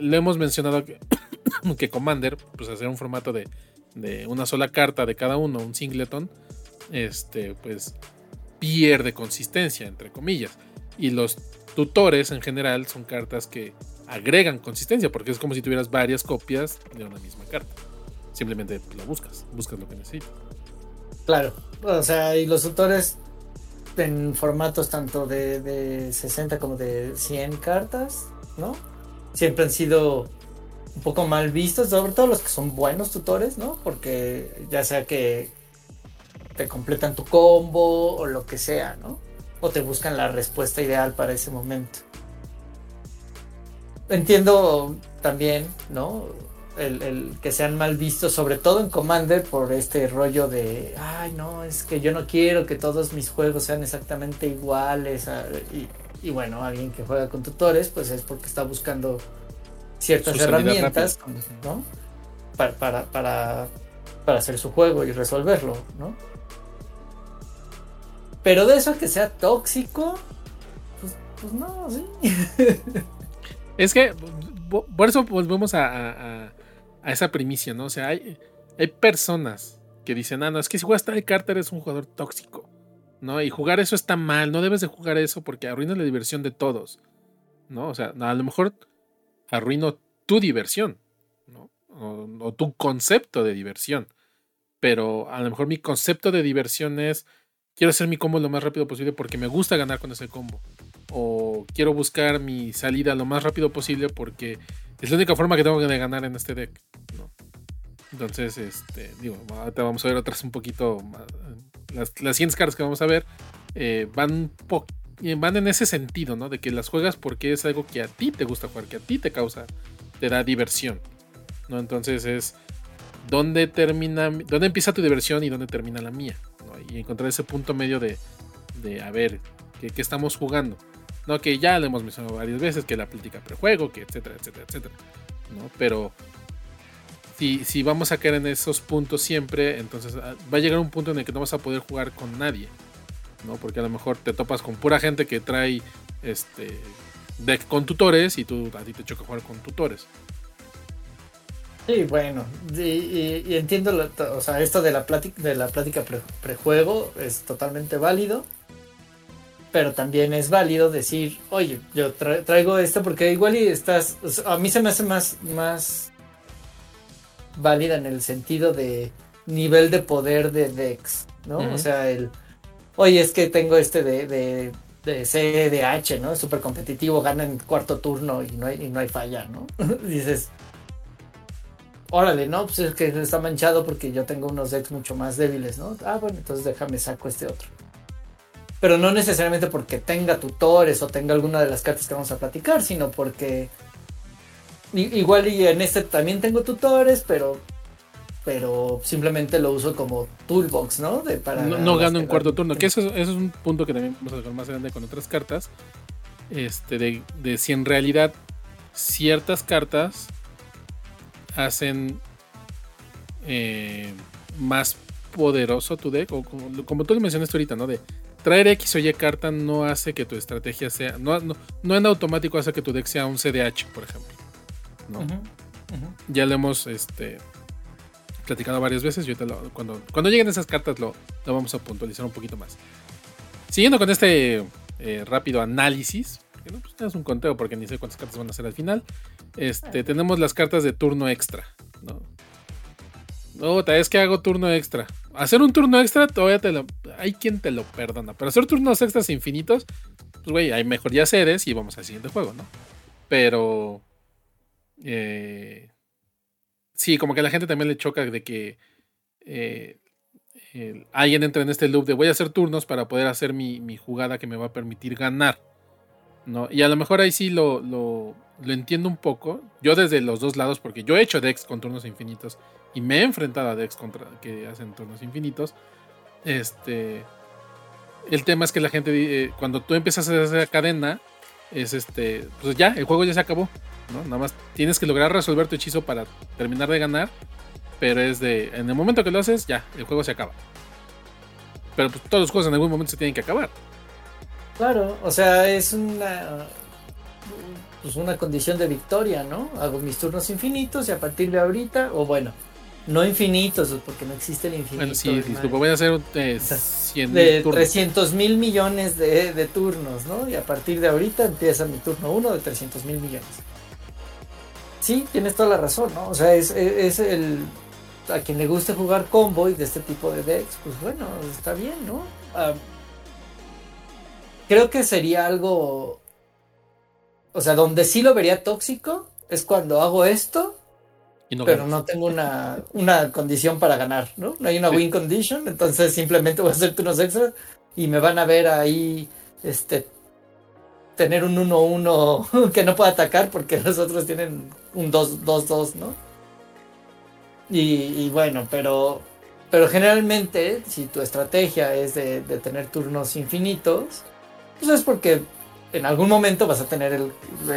le hemos mencionado que, que Commander, pues hacer un formato de, una sola carta de cada uno, un singleton, este, pues pierde consistencia, entre comillas. Y los tutores en general son cartas que agregan consistencia, porque es como si tuvieras varias copias de una misma carta. Simplemente lo buscas, buscas lo que necesitas. Claro, o sea, y los tutores en formatos tanto de, 60 como de 100 cartas, ¿no? Siempre han sido un poco mal vistos, sobre todo los que son buenos tutores, ¿no? Porque ya sea que te completan tu combo o lo que sea, ¿no? O te buscan la respuesta ideal para ese momento. Entiendo también, ¿no? El, que sean mal vistos, sobre todo en Commander, por este rollo de, ay, no, es que yo no quiero que todos mis juegos sean exactamente iguales. Y Y bueno, alguien que juega con tutores, pues es porque está buscando ciertas herramientas, ¿no? Para, para, para, para hacer su juego y resolverlo, ¿no? Pero de eso que sea tóxico, pues, pues no, sí. es que por eso volvemos a, a, esa primicia, ¿no? O sea, hay, hay personas que dicen, ah, no, es que si juegas tal carta eres un jugador tóxico, ¿no? Y jugar eso está mal, no debes de jugar eso porque arruinas la diversión de todos, ¿no? O sea, a lo mejor arruino tu diversión, ¿no? o tu concepto de diversión. Pero a lo mejor mi concepto de diversión es quiero hacer mi combo lo más rápido posible porque me gusta ganar con ese combo. O quiero buscar mi salida lo más rápido posible porque es la única forma que tengo de ganar en este deck. Entonces, este, digo, ahorita vamos a ver otras un poquito más. Las, las siguientes cartas que vamos a ver eh, van, eh, van en ese sentido, ¿no? De que las juegas porque es algo que a ti te gusta jugar, que a ti te causa, te da diversión. ¿no? Entonces es dónde termina, dónde empieza tu diversión y dónde termina la mía y encontrar ese punto medio de, de a ver, ¿qué, estamos jugando? No, que ya lo hemos mencionado varias veces, que la plática prejuego, que etcétera, etcétera, etcétera. ¿no? Pero si, si vamos a caer en esos puntos siempre, entonces ah, va a llegar un punto en el que no vas a poder jugar con nadie. ¿no? Porque a lo mejor te topas con pura gente que trae este deck con tutores y tú a ti te choca jugar con tutores. Sí, bueno, y, entiendo, o sea, esto de la plática, de la plática prejuego es totalmente válido, pero también es válido decir, oye, yo traigo esto porque igual y estás, a mí se me hace más, más válida en el sentido de nivel de poder de Dex, ¿no? O sea, el, oye, es que tengo este de, de, de CDH, ¿no? Es súper competitivo, gana en cuarto turno y no hay, y no hay falla, ¿no? Dices, órale, no, pues es que está manchado porque yo tengo unos decks mucho más débiles, ¿no? Ah, bueno, entonces déjame saco este otro. Pero no necesariamente porque tenga tutores o tenga alguna de las cartas que vamos a platicar, sino porque igual y en este también tengo tutores, pero pero simplemente lo uso como toolbox, ¿no? De, para no, gano en cuarto turno, que eso, es un punto que también vamos a dejar más grande con otras cartas, este, de, de si en realidad ciertas cartas hacen eh, más poderoso tu deck, o como, tú lo mencionaste ahorita, ¿no? De traer X o Y carta no hace que tu estrategia sea, no, no, en automático hace que tu deck sea un CDH, por ejemplo. ¿no? Ya lo hemos este, platicado varias veces, yo cuando, cuando lleguen esas cartas lo, lo, vamos a puntualizar un poquito más. Siguiendo con este eh, rápido análisis, que no, pues, es un conteo porque ni sé cuántas cartas van a ser al final. Este, tenemos las cartas de turno extra. ¿no? No, vez que hago turno extra. Hacer un turno extra, todavía te lo. Hay quien te lo perdona. Pero hacer turnos extras infinitos, pues, güey, hay mejor ya seres y vamos al siguiente juego, ¿no? Pero. Eh, sí, como que a la gente también le choca de que. Eh, alguien entra en este loop de voy a hacer turnos para poder hacer mi, mi jugada que me va a permitir ganar. ¿no? Y a lo mejor ahí sí lo, lo, entiendo un poco. Yo desde los dos lados, porque yo he hecho decks con turnos infinitos y me he enfrentado a decks contra, que hacen turnos infinitos. Este. El tema es que la gente, eh, cuando tú empiezas a hacer esa cadena, es este. Pues ya, el juego ya se acabó. ¿no? Nada más tienes que lograr resolver tu hechizo para terminar de ganar. Pero es de. En el momento que lo haces, ya, el juego se acaba. Pero pues, todos los juegos en algún momento se tienen que acabar. Claro, o sea, es una pues una condición de victoria, ¿no? Hago mis turnos infinitos y a partir de ahorita, o bueno, no infinitos, porque no existe el infinito. Bueno, sí, disculpa, voy a hacer eh, de 300 mil millones de, turnos, ¿no? Y a partir de ahorita empieza mi turno 1 de 300 mil millones. Sí, tienes toda la razón, ¿no? O sea, es, es, el... A quien le guste jugar combo y de este tipo de decks, pues bueno, está bien, ¿no? Ah, creo que sería algo. O sea, donde sí lo vería tóxico es cuando hago esto, pero no tengo una, una, condición para ganar, ¿no? No hay una win condition, entonces simplemente voy a hacer turnos extra y me van a ver ahí, este, tener un 1-1 que no pueda atacar porque los otros tienen un 2-2-2, ¿no? Y, bueno, pero, pero generalmente, si tu estrategia es de, de tener turnos infinitos, pues es porque en algún momento vas a tener el,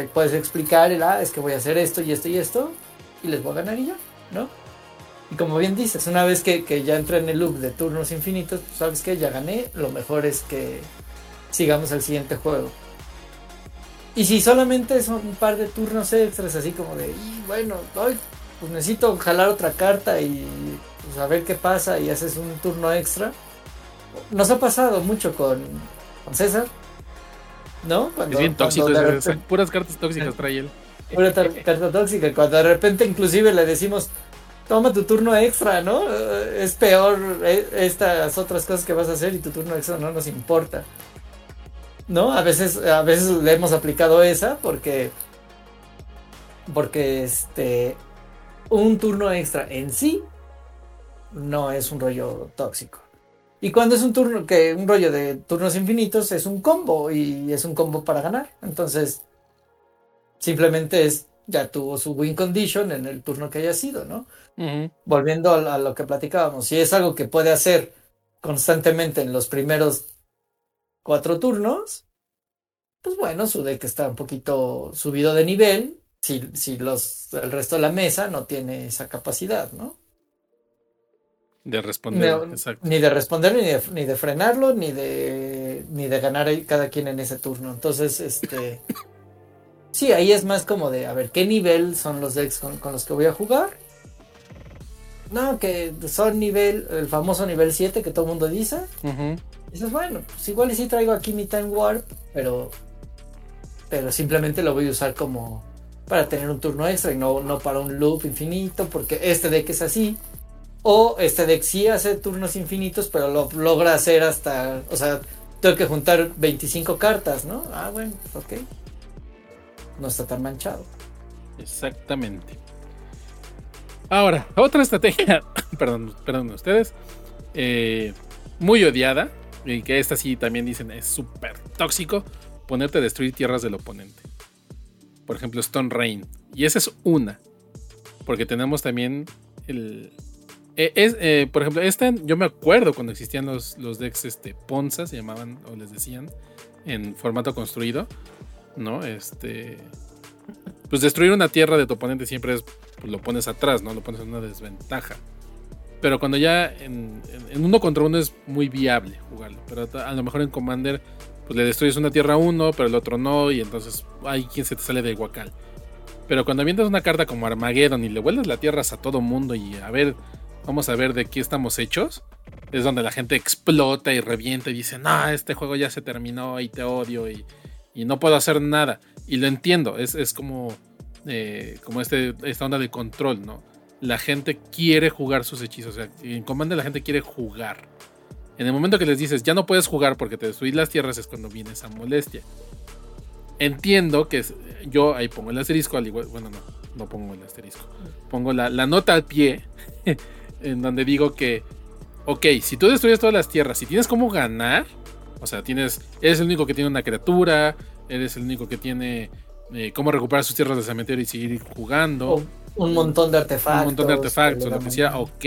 puedes explicar el, ah, es que voy a hacer esto y esto y esto, y les voy a ganar y ya, ¿no? Y como bien dices, una vez que, que ya entra en el loop de turnos infinitos, pues sabes que ya gané, lo mejor es que sigamos al siguiente juego. Y si solamente son un par de turnos extras, así como de, bueno, pues necesito jalar otra carta y pues, a ver qué pasa y haces un turno extra. Nos ha pasado mucho con, con César, ¿no? Cuando, es bien tóxico, puras cartas tóxicas trae él. Pura carta tóxica, cuando de repente inclusive le decimos, toma tu turno extra, ¿no? Eh, es peor eh, estas otras cosas que vas a hacer y tu turno extra no nos importa. ¿No? A veces, a veces le hemos aplicado esa porque. Porque este. Un turno extra en sí no es un rollo tóxico. Y cuando es un turno que un rollo de turnos infinitos es un combo y es un combo para ganar. Entonces, simplemente es ya tuvo su win condition en el turno que haya sido, ¿no? Volviendo a, lo que platicábamos, si es algo que puede hacer constantemente en los primeros cuatro turnos, pues bueno, su deck está un poquito subido de nivel. Si, si los, el resto de la mesa no tiene esa capacidad, ¿no? De responder, Ni de responder, ni de, ni de frenarlo, ni de, ni de ganar cada quien en ese turno. Entonces, este. sí, ahí es más como de, a ver, ¿qué nivel son los decks con, los que voy a jugar? No, que son nivel, el famoso nivel 7 que todo el mundo dice. dices, bueno, pues igual y sí traigo aquí mi Time Warp, pero pero simplemente lo voy a usar como para tener un turno extra y no, no para un loop infinito, porque este deck es así. O este deck sí hace turnos infinitos, pero lo logra hacer hasta, o sea, tengo que juntar 25 cartas, ¿no? Ah, bueno, ok. No está tan manchado. Exactamente. Ahora, otra estrategia, perdón, perdón ustedes, eh, muy odiada, y que esta sí también dicen es súper tóxico, ponerte a destruir tierras del oponente. Por ejemplo, Stone Rain. Y esa es una. Porque tenemos también el. Eh, eh, por ejemplo, esta, yo me acuerdo cuando existían los, los decks este, Ponza, se llamaban o les decían, en formato construido, ¿no? Este. Pues destruir una tierra de tu oponente siempre es. Pues lo pones atrás, ¿no? Lo pones en una desventaja. Pero cuando ya en, en, uno contra uno es muy viable jugarlo. Pero a lo mejor en Commander pues le destruyes una tierra a uno, pero el otro no, y entonces hay quien se te sale de guacal. Pero cuando avientas una carta como Armageddon y le vuelves la tierra a todo mundo y a ver, vamos a ver de qué estamos hechos, es donde la gente explota y revienta y dice, no, este juego ya se terminó y te odio y, no puedo hacer nada. Y lo entiendo, es, como, eh, como este, esta onda de control, ¿no? La gente quiere jugar sus hechizos, o sea, en Commander la gente quiere jugar. En el momento que les dices, ya no puedes jugar porque te destruís las tierras, es cuando viene esa molestia. Entiendo que yo ahí pongo el asterisco, al igual, bueno, no, no pongo el asterisco. Pongo la, nota al pie, en donde digo que, ok, si tú destruyes todas las tierras, si tienes cómo ganar, o sea, tienes, eres el único que tiene una criatura, eres el único que tiene eh, cómo recuperar sus tierras de cementerio y seguir jugando. un montón de artefactos. Un montón de artefactos, lo que sea, ok.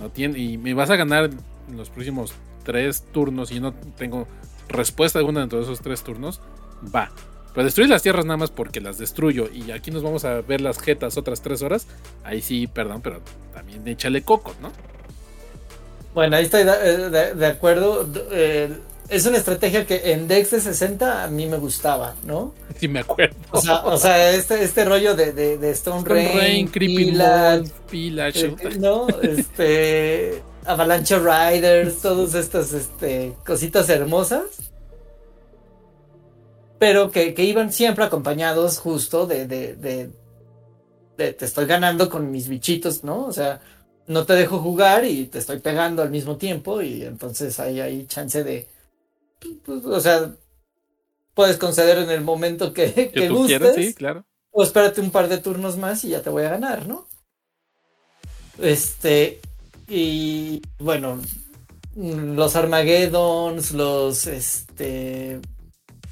No tiene, y me vas a ganar en los próximos tres turnos y no tengo respuesta alguna dentro de esos tres turnos, va. Pero destruir las tierras nada más porque las destruyo y aquí nos vamos a ver las jetas otras tres horas, ahí sí, perdón, pero también échale coco, ¿no? Bueno, ahí estoy de, eh, acuerdo. Eh, es una estrategia que en Dex de 60 a mí me gustaba, ¿no? Sí, me acuerdo. O sea, este, este rollo de, de, Stone, Rain, Creepy Pila, eh, ¿no? Este. Avalanche Riders, todas estas este, cositas hermosas. Pero que, iban siempre acompañados justo de, de, de, Te estoy ganando con mis bichitos, ¿no? O sea, no te dejo jugar y te estoy pegando al mismo tiempo y entonces ahí hay chance de... Pues, o sea, puedes conceder en el momento que, que, gustes. sí, claro. O espérate un par de turnos más y ya te voy a ganar, ¿no? Este, y bueno, los Armageddons, los este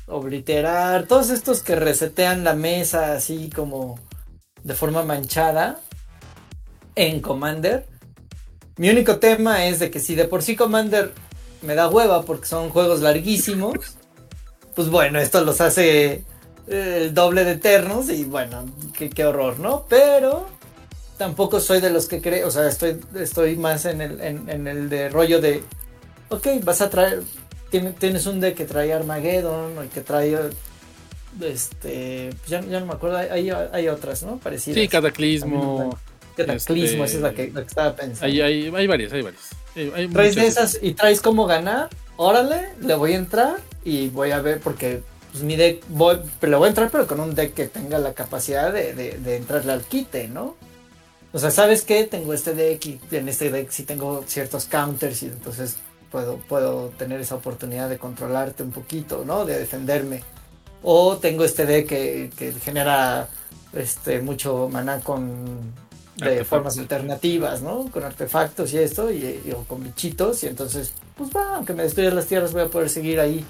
obliterar, todos estos que resetean la mesa así como de forma manchada en Commander. Mi único tema es de que si de por sí Commander me da hueva porque son juegos larguísimos, pues bueno, esto los hace eh, el doble de eternos y bueno, qué, horror, ¿no? Pero tampoco soy de los que cree, o sea, estoy, estoy más en el, en, el de rollo de, ok, vas a traer, tienes un deck que trae Armageddon, el que trae, este, pues ya, no me acuerdo, hay, hay, otras, ¿no? Parecidas. Sí, Cataclismo. Cataclismo, esa es la que, estaba pensando. Hay, hay, hay varias, hay varias. traes esas y traes cómo ganar, órale, le voy a entrar y voy a ver, porque pues mi deck, voy, le voy a entrar, pero con un deck que tenga la capacidad de, de, entrarle al quite, ¿no? O sea, ¿sabes qué? Tengo este deck y en este deck sí tengo ciertos counters y entonces puedo, puedo tener esa oportunidad de controlarte un poquito, ¿no? De defenderme. O tengo este deck que, que genera este, mucho maná con de formas alternativas, ¿no? Con artefactos y esto, y, o con bichitos, y entonces, pues va, aunque me destruyan las tierras, voy a poder seguir ahí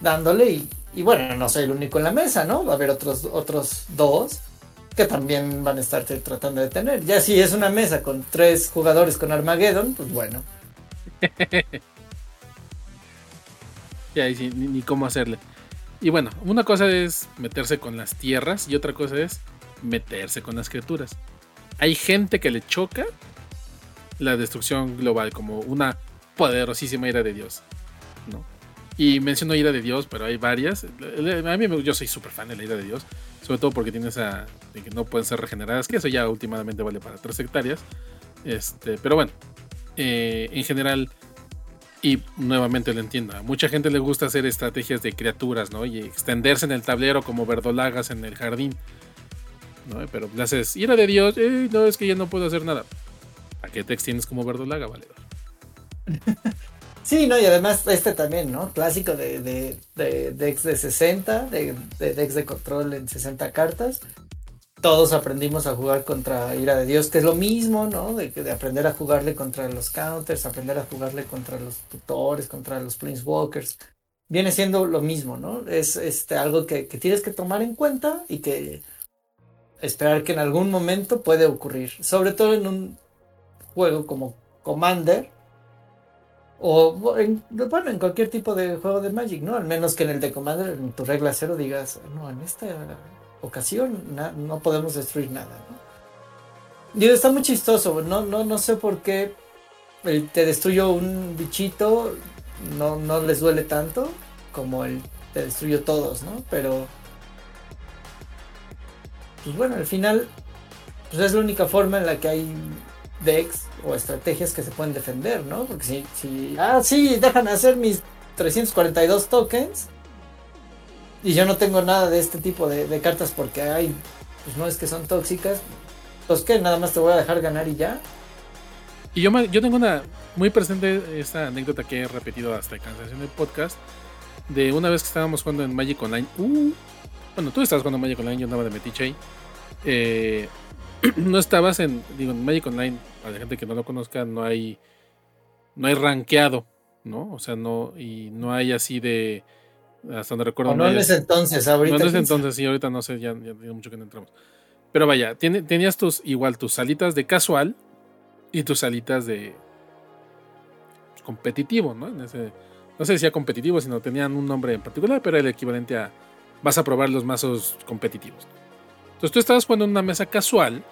dándole, y, y, bueno, no soy el único en la mesa, ¿no? Va a haber otros, otros dos que también van a estar tratando de tener. Ya si es una mesa con tres jugadores con Armageddon, pues bueno. y ni, ni cómo hacerle. Y bueno, una cosa es meterse con las tierras y otra cosa es meterse con las criaturas hay gente que le choca la destrucción global como una poderosísima ira de Dios. ¿no? Y menciono ira de Dios, pero hay varias. A mí yo soy súper fan de la ira de Dios, sobre todo porque tiene esa de que no pueden ser regeneradas, que eso ya últimamente vale para 3 hectáreas. Este, pero bueno, eh, en general, y nuevamente lo entiendo, a mucha gente le gusta hacer estrategias de criaturas, ¿no? Y extenderse en el tablero como verdolagas en el jardín. ¿no? Pero le haces ira de Dios, no, es que ya no puedo hacer nada. ¿A qué te extiendes como verdolaga, vale? Sí, no, y además este también, ¿no? Clásico de, de, de decks de 60, de, de decks de control en 60 cartas. Todos aprendimos a jugar contra Ira de Dios, que es lo mismo, ¿no? De, de aprender a jugarle contra los counters, aprender a jugarle contra los tutores, contra los planeswalkers. Viene siendo lo mismo, ¿no? Es este, algo que, que tienes que tomar en cuenta y que esperar que en algún momento puede ocurrir. Sobre todo en un juego como Commander. O en, bueno, en cualquier tipo de juego de Magic, ¿no? Al menos que en el de Commander, en tu regla cero, digas, no, en esta ocasión no podemos destruir nada, ¿no? Y está muy chistoso, no, no, no sé por qué te destruyo un bichito, no, no les duele tanto como el te destruyo todos, ¿no? Pero pues bueno, al final pues es la única forma en la que hay decks o estrategias que se pueden defender, ¿no? Porque si, si ah, sí, dejan hacer mis 342 tokens y yo no tengo nada de este tipo de, cartas porque hay, pues no es que son tóxicas, pues que nada más te voy a dejar ganar y ya. Y yo, yo tengo una muy presente esta anécdota que he repetido hasta cansancio en el podcast de una vez que estábamos jugando en Magic Online. Uh, bueno, tú estabas jugando Magic Online, yo andaba de metiche ahí. Eh, no estabas en, digo, en Magic Online, para la gente que no lo conozca, no hay, no hay rankeado, ¿no? O sea, no, y no hay así de, hasta donde recuerdo. no, en ese entonces, ahorita. No en ese entonces, sí, ahorita no sé, ya, ya mucho que no entramos. Pero vaya, tenías tus, igual tus salitas de casual y tus salitas de competitivo, ¿no? En ese, no se decía competitivo, sino tenían un nombre en particular, pero era el equivalente a vas a probar los mazos competitivos. Entonces tú estabas jugando en una mesa casual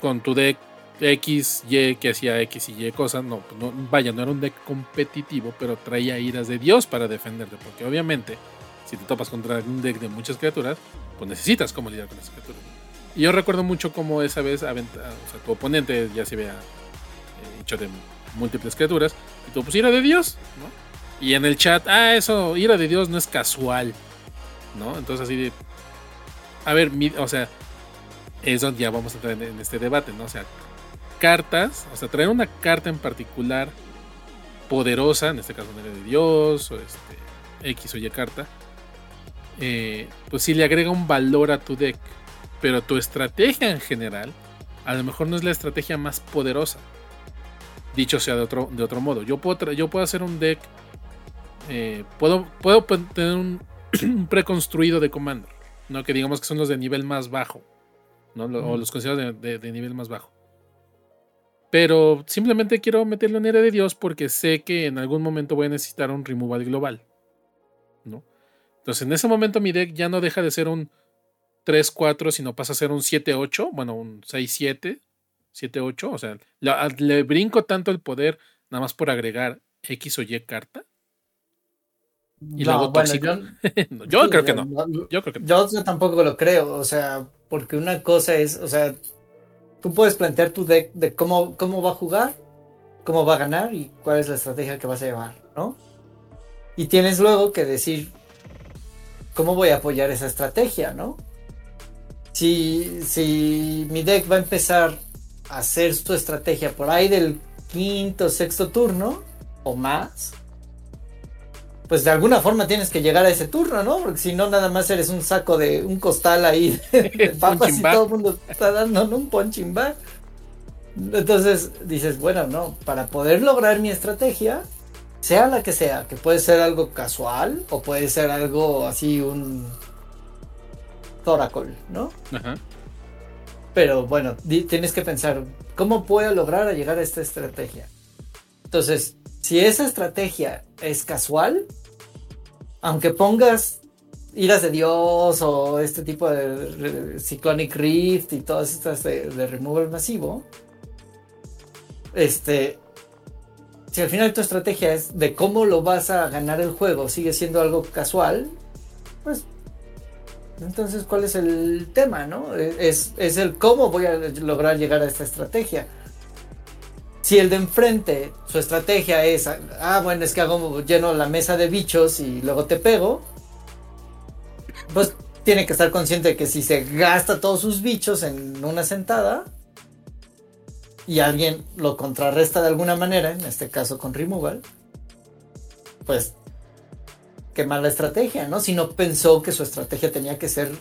con tu deck X, Y, que hacía X y Y cosas. No, no, vaya, no era un deck competitivo, pero traía iras de Dios para defenderte. Porque obviamente, si te topas contra un deck de muchas criaturas, pues necesitas cómo lidiar con esas criaturas. Y yo recuerdo mucho cómo esa vez o sea, tu oponente ya se había eh, hecho de múltiples criaturas. Y tú, pues ira de Dios, ¿no? Y en el chat, ah, eso, ira de Dios no es casual. ¿no? Entonces así de... A ver, o sea, es donde ya vamos a entrar en, este debate, ¿no? O sea, cartas, o sea, traer una carta en particular poderosa, en este caso de Dios, o este, X o Y carta, eh, pues sí le agrega un valor a tu deck, pero tu estrategia en general, a lo mejor no es la estrategia más poderosa. Dicho sea de otro, de otro modo, yo puedo, yo puedo hacer un deck, eh, puedo, puedo tener un, un preconstruido de Commander, ¿no? Que digamos que son los de nivel más bajo, ¿no? O los considerados de, nivel más bajo. Pero simplemente quiero meterlo en era de Dios porque sé que en algún momento voy a necesitar un removal global. ¿no? Entonces en ese momento mi deck ya no deja de ser un 3-4, sino pasa a ser un 7-8, bueno, un 6-7, 7-8, o sea, le, brinco tanto el poder nada más por agregar X o Y carta. Y luego yo, creo que no. Yo creo que no. Yo tampoco lo creo, o sea, porque una cosa es, o sea, tú puedes plantear tu deck de cómo, cómo va a jugar, cómo va a ganar y cuál es la estrategia que vas a llevar, ¿no? Y tienes luego que decir cómo voy a apoyar esa estrategia, ¿no? Si, si mi deck va a empezar a hacer su estrategia por ahí del quinto, sexto turno o más, pues de alguna forma tienes que llegar a ese turno, ¿no? Porque si no, nada más eres un saco de un costal ahí de papas y todo el mundo está dando un punching bag. Entonces dices, bueno, no, para poder lograr mi estrategia, sea la que sea, que puede ser algo casual o puede ser algo así, un Thoracle, ¿no? Ajá. Pero bueno, tienes que pensar, ¿cómo puedo lograr llegar a esta estrategia? Entonces, si esa estrategia es casual, aunque pongas iras de Dios o este tipo de, Cyclonic Rift y todas estas de, de, removal masivo, este, si al final tu estrategia es de cómo lo vas a ganar el juego, sigue siendo algo casual, pues entonces cuál es el tema, ¿no? Es, es el cómo voy a lograr llegar a esta estrategia. Si el de enfrente, su estrategia es, ah, bueno, es que hago lleno la mesa de bichos y luego te pego, pues tiene que estar consciente de que si se gasta todos sus bichos en una sentada y alguien lo contrarresta de alguna manera, en este caso con removal, pues qué mala estrategia, ¿no? Si no pensó que su estrategia tenía que ser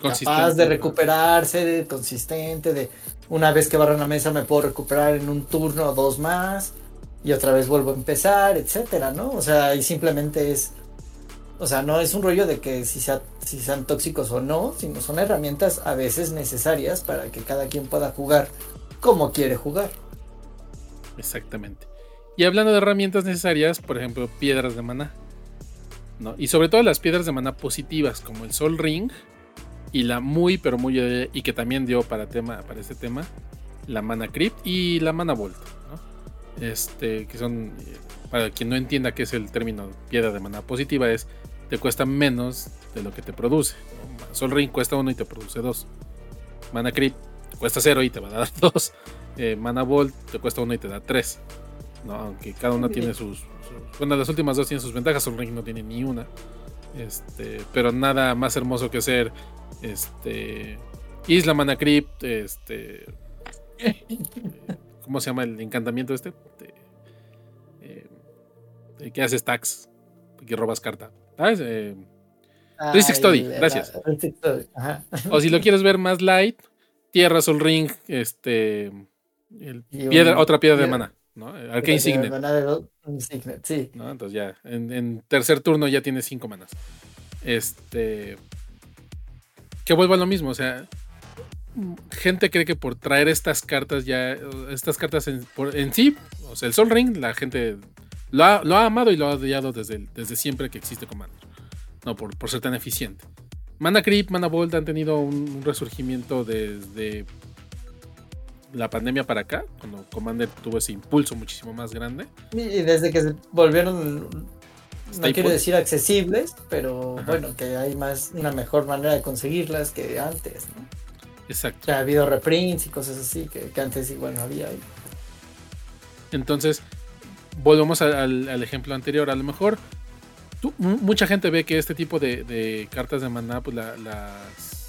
capaz de recuperarse, de, consistente, de una vez que barro la mesa me puedo recuperar en un turno o dos más y otra vez vuelvo a empezar, etcétera, ¿no? O sea, y simplemente es, o sea, no es un rollo de que si, si sean tóxicos o no, sino son herramientas a veces necesarias para que cada quien pueda jugar como quiere jugar. Exactamente. Y hablando de herramientas necesarias, por ejemplo, piedras de maná. ¿no? Y sobre todo las piedras de maná positivas, como el Sol Ring, y la muy, pero muy, eh, y que también dio para, tema, para este tema, la Mana Crypt y la Mana Volt, ¿no? Este, que son, eh, para quien no entienda qué es el término piedra de mana positiva, es te cuesta menos de lo que te produce. Sol Ring cuesta uno y te produce dos. Mana Crypt te cuesta cero y te va a dar dos. Eh, mana Volt te cuesta uno y te da tres. ¿no? Aunque cada una tiene sus, sus, Bueno, las últimas dos tienen sus ventajas, Sol Ring no tiene ni una. Este, pero nada más hermoso que ser este. Isla Mana Crypt. Este. ¿Cómo se llama el encantamiento este? Eh, que hace stacks. Que robas carta. ¿Sabes? Eh, Study, gracias. O si lo quieres ver más light, Tierra Sol Ring, este. piedra, otra piedra de mana, ¿no? Arcane Signet. Sí. Entonces ya, en, en, tercer turno ya tienes cinco manas. Este que vuelvo a lo mismo, o sea, gente cree que por traer estas cartas ya, estas cartas en, sí, o sea, el Sol Ring, la gente lo ha, amado y lo ha odiado desde, desde siempre que existe Commander. No, por, por ser tan eficiente. Mana Creep, Mana Bolt han tenido un, resurgimiento desde la pandemia para acá, cuando Commander tuvo ese impulso muchísimo más grande. Y desde que se volvieron no quiero decir accesibles, pero bueno, que hay más una mejor manera de conseguirlas que antes, ¿no? Exacto. ha habido reprints y cosas así que, antes igual no había. Entonces, volvemos al, ejemplo anterior. A lo mejor mucha gente ve que este tipo de, cartas de maná pues las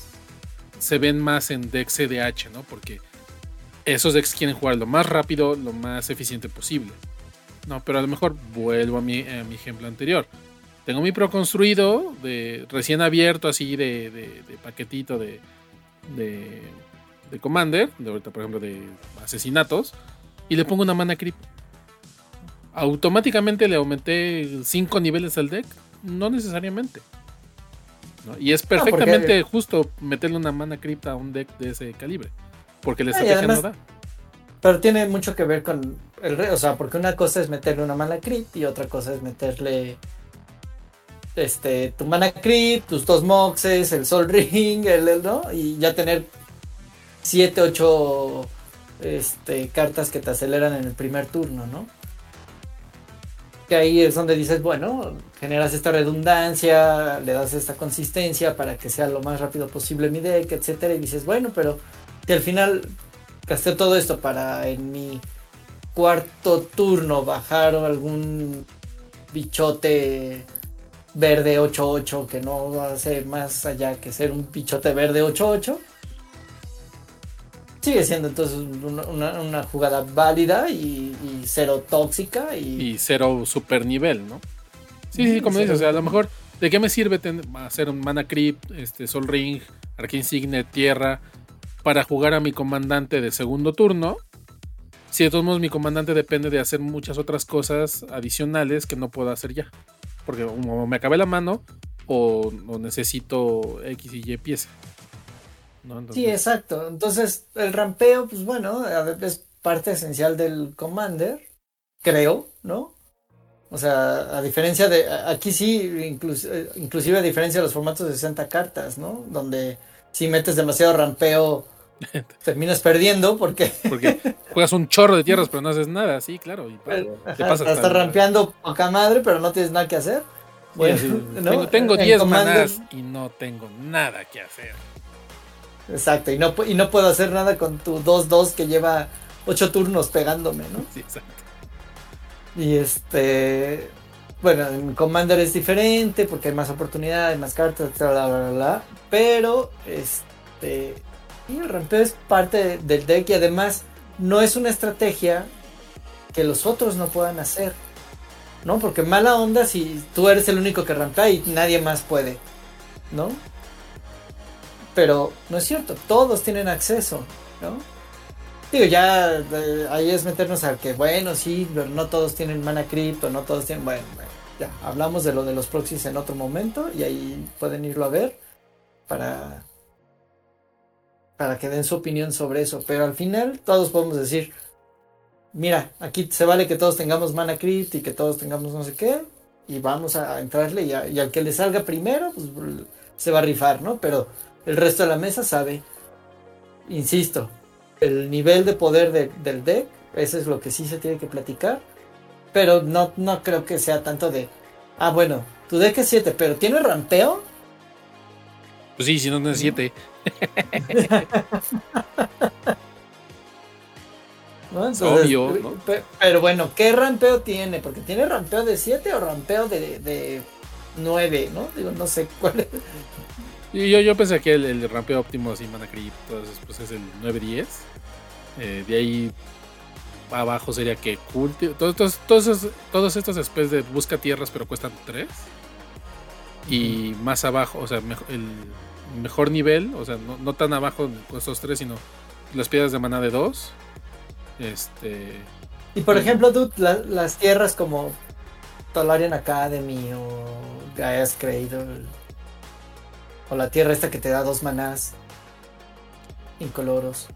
se ven más en decks CDH, ¿no? Porque esos decks quieren jugar lo más rápido, lo más eficiente posible. No, pero a lo mejor vuelvo a mi, ejemplo anterior. Tengo mi pro construido, de, recién abierto, así de, paquetito de, de, Commander, de ahorita, por ejemplo, de asesinatos, y le pongo una mana creep. ¿Automáticamente le aumenté 5 niveles al deck? No necesariamente. Y es perfectamente justo meterle una mana creep a un deck de ese calibre. Porque la estrategia no da. Pero tiene mucho que ver con el o sea, porque una cosa es meterle una mala crit y otra cosa es meterle este, tu mana creep, tus dos moxes, el sol ring, el, ¿no? Y ya tener 7, 8 este, cartas que te aceleran en el primer turno, ¿no? Que ahí es donde dices, bueno, generas esta redundancia, le das esta consistencia para que sea lo más rápido posible mi deck, etcétera, y dices, bueno, pero que al final gasté todo esto para en mi cuarto turno bajar algún bichote verde 8-8 que no hace más allá que ser un bichote verde 8-8 sigue siendo entonces una, jugada válida y, cero tóxica. Y... cero super nivel, ¿no? Sí, sí, como dices, o sea, a lo mejor, ¿de qué me sirve hacer un mana creep, este, Sol Ring, Arcane Signet, Tierra, para jugar a mi comandante de segundo turno? Si de todos modos mi comandante depende de hacer muchas otras cosas adicionales que no puedo hacer ya. Porque o me acabé la mano o, necesito X y Y pieza. Sí, exacto. Entonces, el rampeo, pues bueno, es parte esencial del Commander, creo, ¿no? O sea, a diferencia de, aquí sí, inclusive a diferencia de los formatos de 60 cartas, ¿no? Donde si metes demasiado rampeo, terminas perdiendo porque... porque juegas un chorro de tierras pero no haces nada, sí, claro. Y te estás rampeando poca madre, pero no tienes nada que hacer. Bueno, Tengo 10 manás y no tengo nada que hacer. Exacto, y no, y no puedo hacer nada con tu 2-2 que lleva 8 turnos pegándome, ¿no? Sí, exacto. Y este. Bueno, en Commander es diferente porque hay más oportunidades, más cartas, bla, bla, bla, bla. Pero, este. Y el rampeo es parte del deck y además no es una estrategia que los otros no puedan hacer. ¿No? Porque mala onda si tú eres el único que rampea y nadie más puede. ¿No? pero no es cierto, todos tienen acceso, ¿no? Digo, ya eh, ahí es meternos al que, bueno, sí, pero no todos tienen mana cripto, no todos tienen, bueno, ya, hablamos de lo de los proxies en otro momento y ahí pueden irlo a ver para, para que den su opinión sobre eso, pero al final todos podemos decir, mira, aquí se vale que todos tengamos mana crypt y que todos tengamos no sé qué, y vamos a entrarle y, y al que le salga primero, pues se va a rifar, ¿no? Pero el resto de la mesa sabe. Insisto, el nivel de poder del deck, eso es lo que sí se tiene que platicar. Pero no, no creo que sea tanto de, ah, bueno, tu deck es 7, pero ¿tiene rampeo? Pues sí, si no, no es 7. Obvio, ¿no? Pero bueno, ¿qué rampeo tiene? Porque tiene rampeo de 7 o rampeo de, de 9, ¿no? Digo, no sé cuál es. Yo, yo pensé que el, rampeo óptimo así Mana Creep, pues es el 910. Eh, de ahí abajo sería que culti todos, todos, todos, todos estos especies de busca tierras, pero cuestan 3. Y más abajo, o sea, el mejor nivel, o sea, no, tan abajo estos 3, sino las piedras de mana de 2. Este. Y por ejemplo, tú, las tierras como Tolarian Academy o Gaia's Cradle o la tierra esta que te da dos manás incoloros.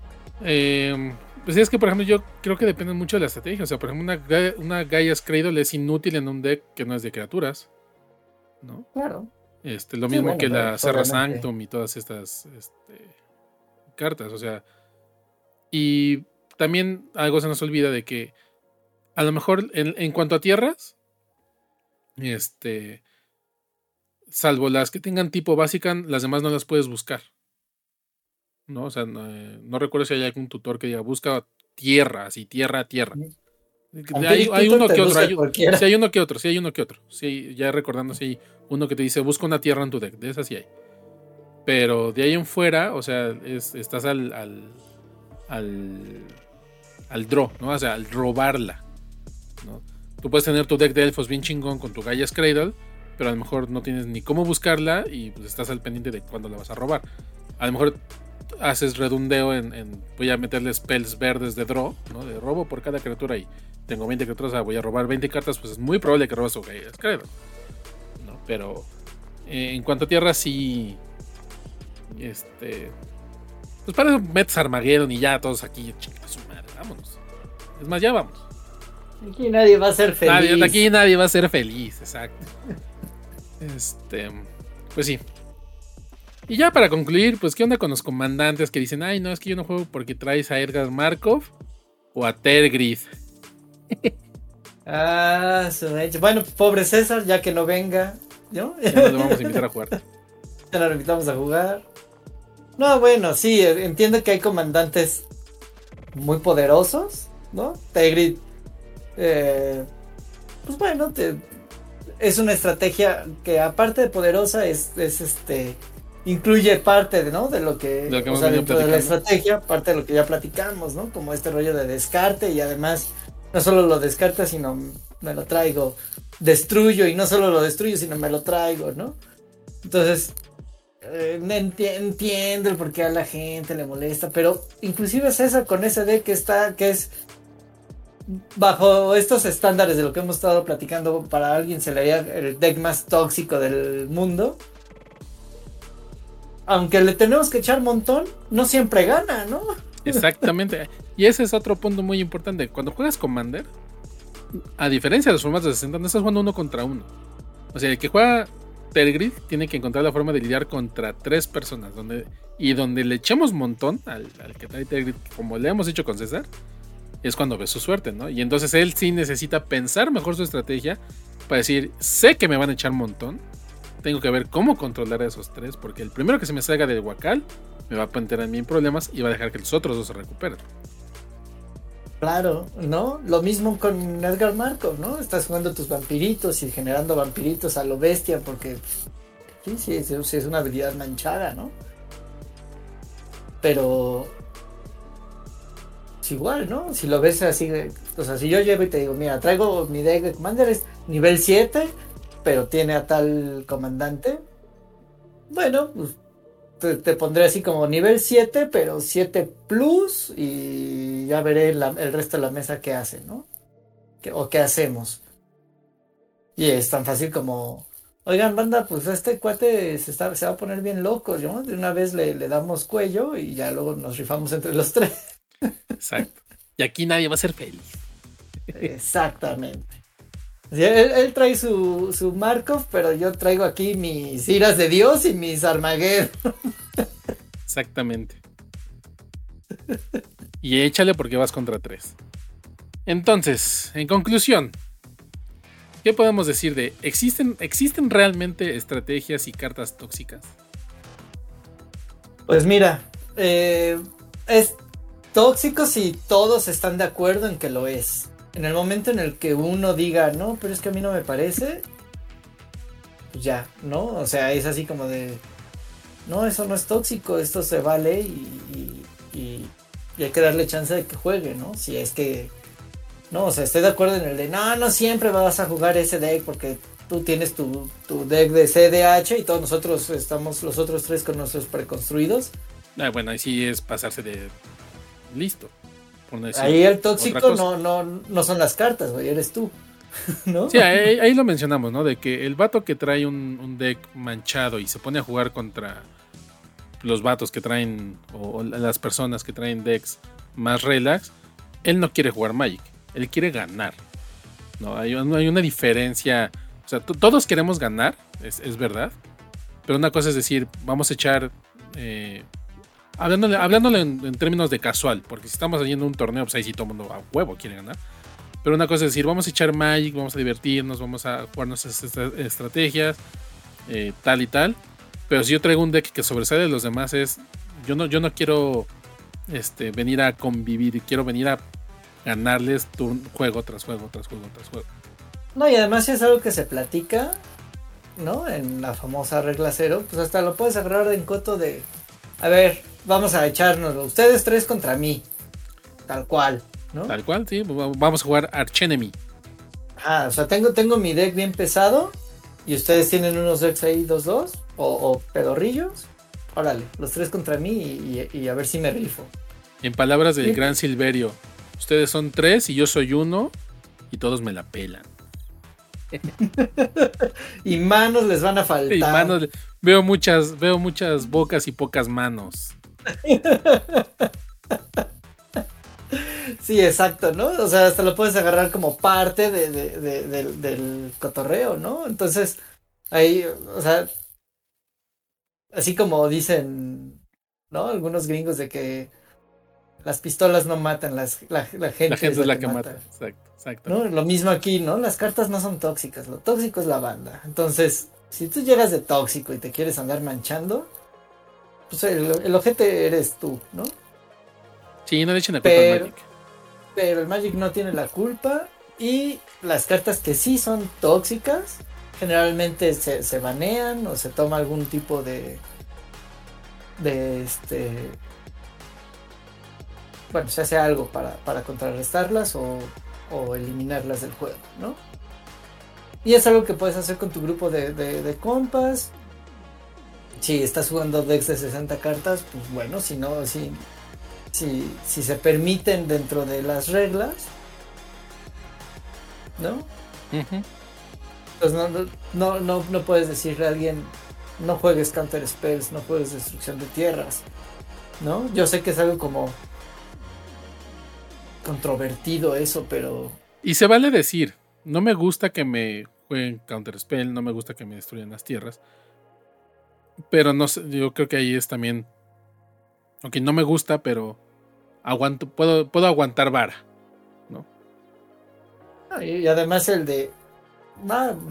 Eh, pues es que, por ejemplo, yo creo que depende mucho de la estrategia. O sea, por ejemplo, una, una Gaia's Cradle es inútil en un deck que no es de criaturas. ¿No? Claro. Este, lo mismo que la Serra Sanctum y todas estas este, cartas. O sea. Y también algo se nos olvida de que a lo mejor en, en cuanto a tierras, este salvo las que tengan tipo básica, las demás no las puedes buscar. ¿No? O sea, no, recuerdo si hay algún tutor que diga busca tierra, así, tierra, tierra. Hay, uno que otro, hay, sí, hay uno que otro, sí hay uno que otro. Sí, ya recordando, si hay uno que te dice busca una tierra en tu deck, de esas sí hay. Pero de ahí en fuera, o sea, estás al, al, al, al draw, ¿no? O sea, al robarla. ¿no? Tú puedes tener tu deck de elfos bien chingón con tu Gaia's Cradle, pero a lo mejor no tienes ni cómo buscarla y pues estás al pendiente de cuándo la vas a robar. A lo mejor haces redundeo en, voy a meterle spells verdes de draw, ¿no? De robo por cada criatura y tengo 20 criaturas, voy a robar 20 cartas, pues es muy probable que robes es creo. ¿no? Pero eh, en cuanto a tierra, sí. Este. Pues para eso metes Armageddon y ya todos aquí, chinga su madre, vámonos. Es más, ya vamos. Aquí nadie va a ser feliz. aquí nadie va a ser feliz, exacto. Este, pues sí. Y ya para concluir, pues, ¿qué onda con los comandantes que dicen, ay, no, es que yo no juego porque traes a Edgar Markov o a Tergrid? ah, bueno, pobre César, ya que no venga, ¿no? Ya lo vamos a invitar a jugar. ya lo invitamos a jugar. No, bueno, sí, entiendo que hay comandantes muy poderosos, ¿no? Tergrid, eh, pues bueno, te, es una estrategia que aparte de poderosa es, este incluye parte de, ¿no? de lo que, de, o sea, dentro de la estrategia, parte de lo que ya platicamos, ¿no? Como este rollo de descarte y además no solo lo descarta, sino me lo traigo, destruyo y no solo lo destruyo, sino me lo traigo, ¿no? Entonces, eh, entiendo el por qué a la gente le molesta, pero inclusive es eso con ese deck que está, que es bajo estos estándares de lo que hemos estado platicando, para alguien se le haría el deck más tóxico del mundo. Aunque le tenemos que echar montón, no siempre gana, ¿no? Exactamente. Y ese es otro punto muy importante. Cuando juegas Commander, a diferencia de los formatos de 60, no estás jugando uno contra uno. O sea, el que juega Tergrid tiene que encontrar la forma de lidiar contra tres personas. Donde, y donde le echemos montón al, que trae Tergrid, como le hemos hecho con César, es cuando ve su suerte, ¿no? Y entonces él sí necesita pensar mejor su estrategia para decir, sé que me van a echar un montón, tengo que ver cómo controlar a esos tres, porque el primero que se me salga del huacal me va a plantear a mí en problemas y va a dejar que los otros dos se recuperen. Claro, ¿no? Lo mismo con Edgar Markov, ¿no? Estás jugando tus vampiritos y generando vampiritos a lo bestia porque sí, sí es una habilidad manchada, ¿no? Pero igual, ¿no? Si lo ves así, o sea, si yo llevo y te digo, mira, traigo mi deck de Commander, es nivel 7, pero tiene a tal comandante, bueno, pues te, pondré así como nivel 7, pero 7 plus y ya veré el resto de la mesa qué hace, ¿no? o qué hacemos. Y es tan fácil como, oigan, banda, pues este cuate se, está, se va a poner bien loco, ¿no? De una vez le, le damos cuello y ya luego nos rifamos entre los tres. Exacto. Y aquí nadie va a ser feliz. Exactamente. Él, trae su, su, Markov, pero yo traigo aquí mis iras de Dios y mis Armageddon. Exactamente. Y échale porque vas contra tres. Entonces, en conclusión, ¿qué podemos decir de existen existen realmente estrategias y cartas tóxicas? Pues mira, eh, es tóxico si todos están de acuerdo en que lo es. En el momento en el que uno diga, no, pero es que a mí no me parece, pues ya, ¿no? O sea, es así como de, no, eso no es tóxico, esto se vale y, hay que darle chance de que juegue, ¿no? Si es que, no, o sea, estoy de acuerdo en el de, no, no siempre vas a jugar ese deck porque tú tienes tu, tu deck de CDH y todos nosotros estamos los otros tres con nuestros preconstruidos. Ah, bueno, ahí sí es pasarse de listo. ahí el tóxico no, no, no son las cartas, güey, eres tú. ¿No? Sí, ahí, lo mencionamos, ¿no? De que el vato que trae un, deck manchado y se pone a jugar contra los vatos que traen, o, las personas que traen decks más relax, él no quiere jugar Magic, él quiere ganar. No, hay, hay una diferencia. O sea, todos queremos ganar, es, verdad. Pero una cosa es decir, vamos a echar eh, Hablándole, en, términos de casual, porque si estamos haciendo un torneo, pues ahí sí todo el mundo a huevo quiere ganar. Pero una cosa es decir, vamos a echar Magic, vamos a divertirnos, vamos a jugar nuestras estrategias, eh, tal y tal. Pero si yo traigo un deck que sobresale de los demás, es. Yo no, yo no quiero este, venir a convivir, quiero venir a ganarles juego tras juego, tras juego, tras juego. No, y además es algo que se platica, ¿no? En la famosa regla cero, pues hasta lo puedes agarrar en coto de. A ver, vamos a echárnoslo. Ustedes tres contra mí. Tal cual, ¿no? Tal cual, sí. Vamos a jugar Archenemy. Ah, o sea, tengo, tengo mi deck bien pesado. Y ustedes tienen unos decks ahí, dos, dos. O, pedorrillos. Órale, los tres contra mí y, a ver si me rifo. En palabras del gran Silverio, ustedes son tres y yo soy uno. Y todos me la pelan. y manos les van a faltar. Y manos, veo muchas, veo muchas bocas y pocas manos. Sí, exacto, ¿no? O sea, hasta lo puedes agarrar como parte de, del cotorreo, ¿no? Entonces, Ahí, o sea, así como dicen, ¿no? Algunos gringos de que las pistolas no matan, las, la, gente, es la, que, mata. Exacto, exacto. ¿No? Lo mismo aquí, ¿no? Las cartas no son tóxicas, lo tóxico es la banda. Entonces, si tú llegas de tóxico y te quieres andar manchando, pues el, el ojete eres tú, ¿no? Sí, no le echen la culpa al Magic. Pero el Magic no tiene la culpa y las cartas que sí son tóxicas, generalmente se, se banean o se toma algún tipo de de este bueno se hace algo para, para contrarrestarlas o, o, eliminarlas del juego no y es algo que puedes hacer con tu grupo de, de, compas si estás jugando decks de 60 cartas pues bueno si no si, si, si se permiten dentro de las reglas ¿no? Pues no, no, no, no puedes decirle a alguien, no juegues Counter Spells, no juegues Destrucción de Tierras, ¿no? Yo sé que es algo como controvertido eso, pero... Y se vale decir, no me gusta que me jueguen Counter Spell, no me gusta que me destruyan las tierras, pero no sé, yo creo que ahí es también, aunque no me gusta, pero aguanto, puedo, puedo aguantar vara, ¿no? Y además el de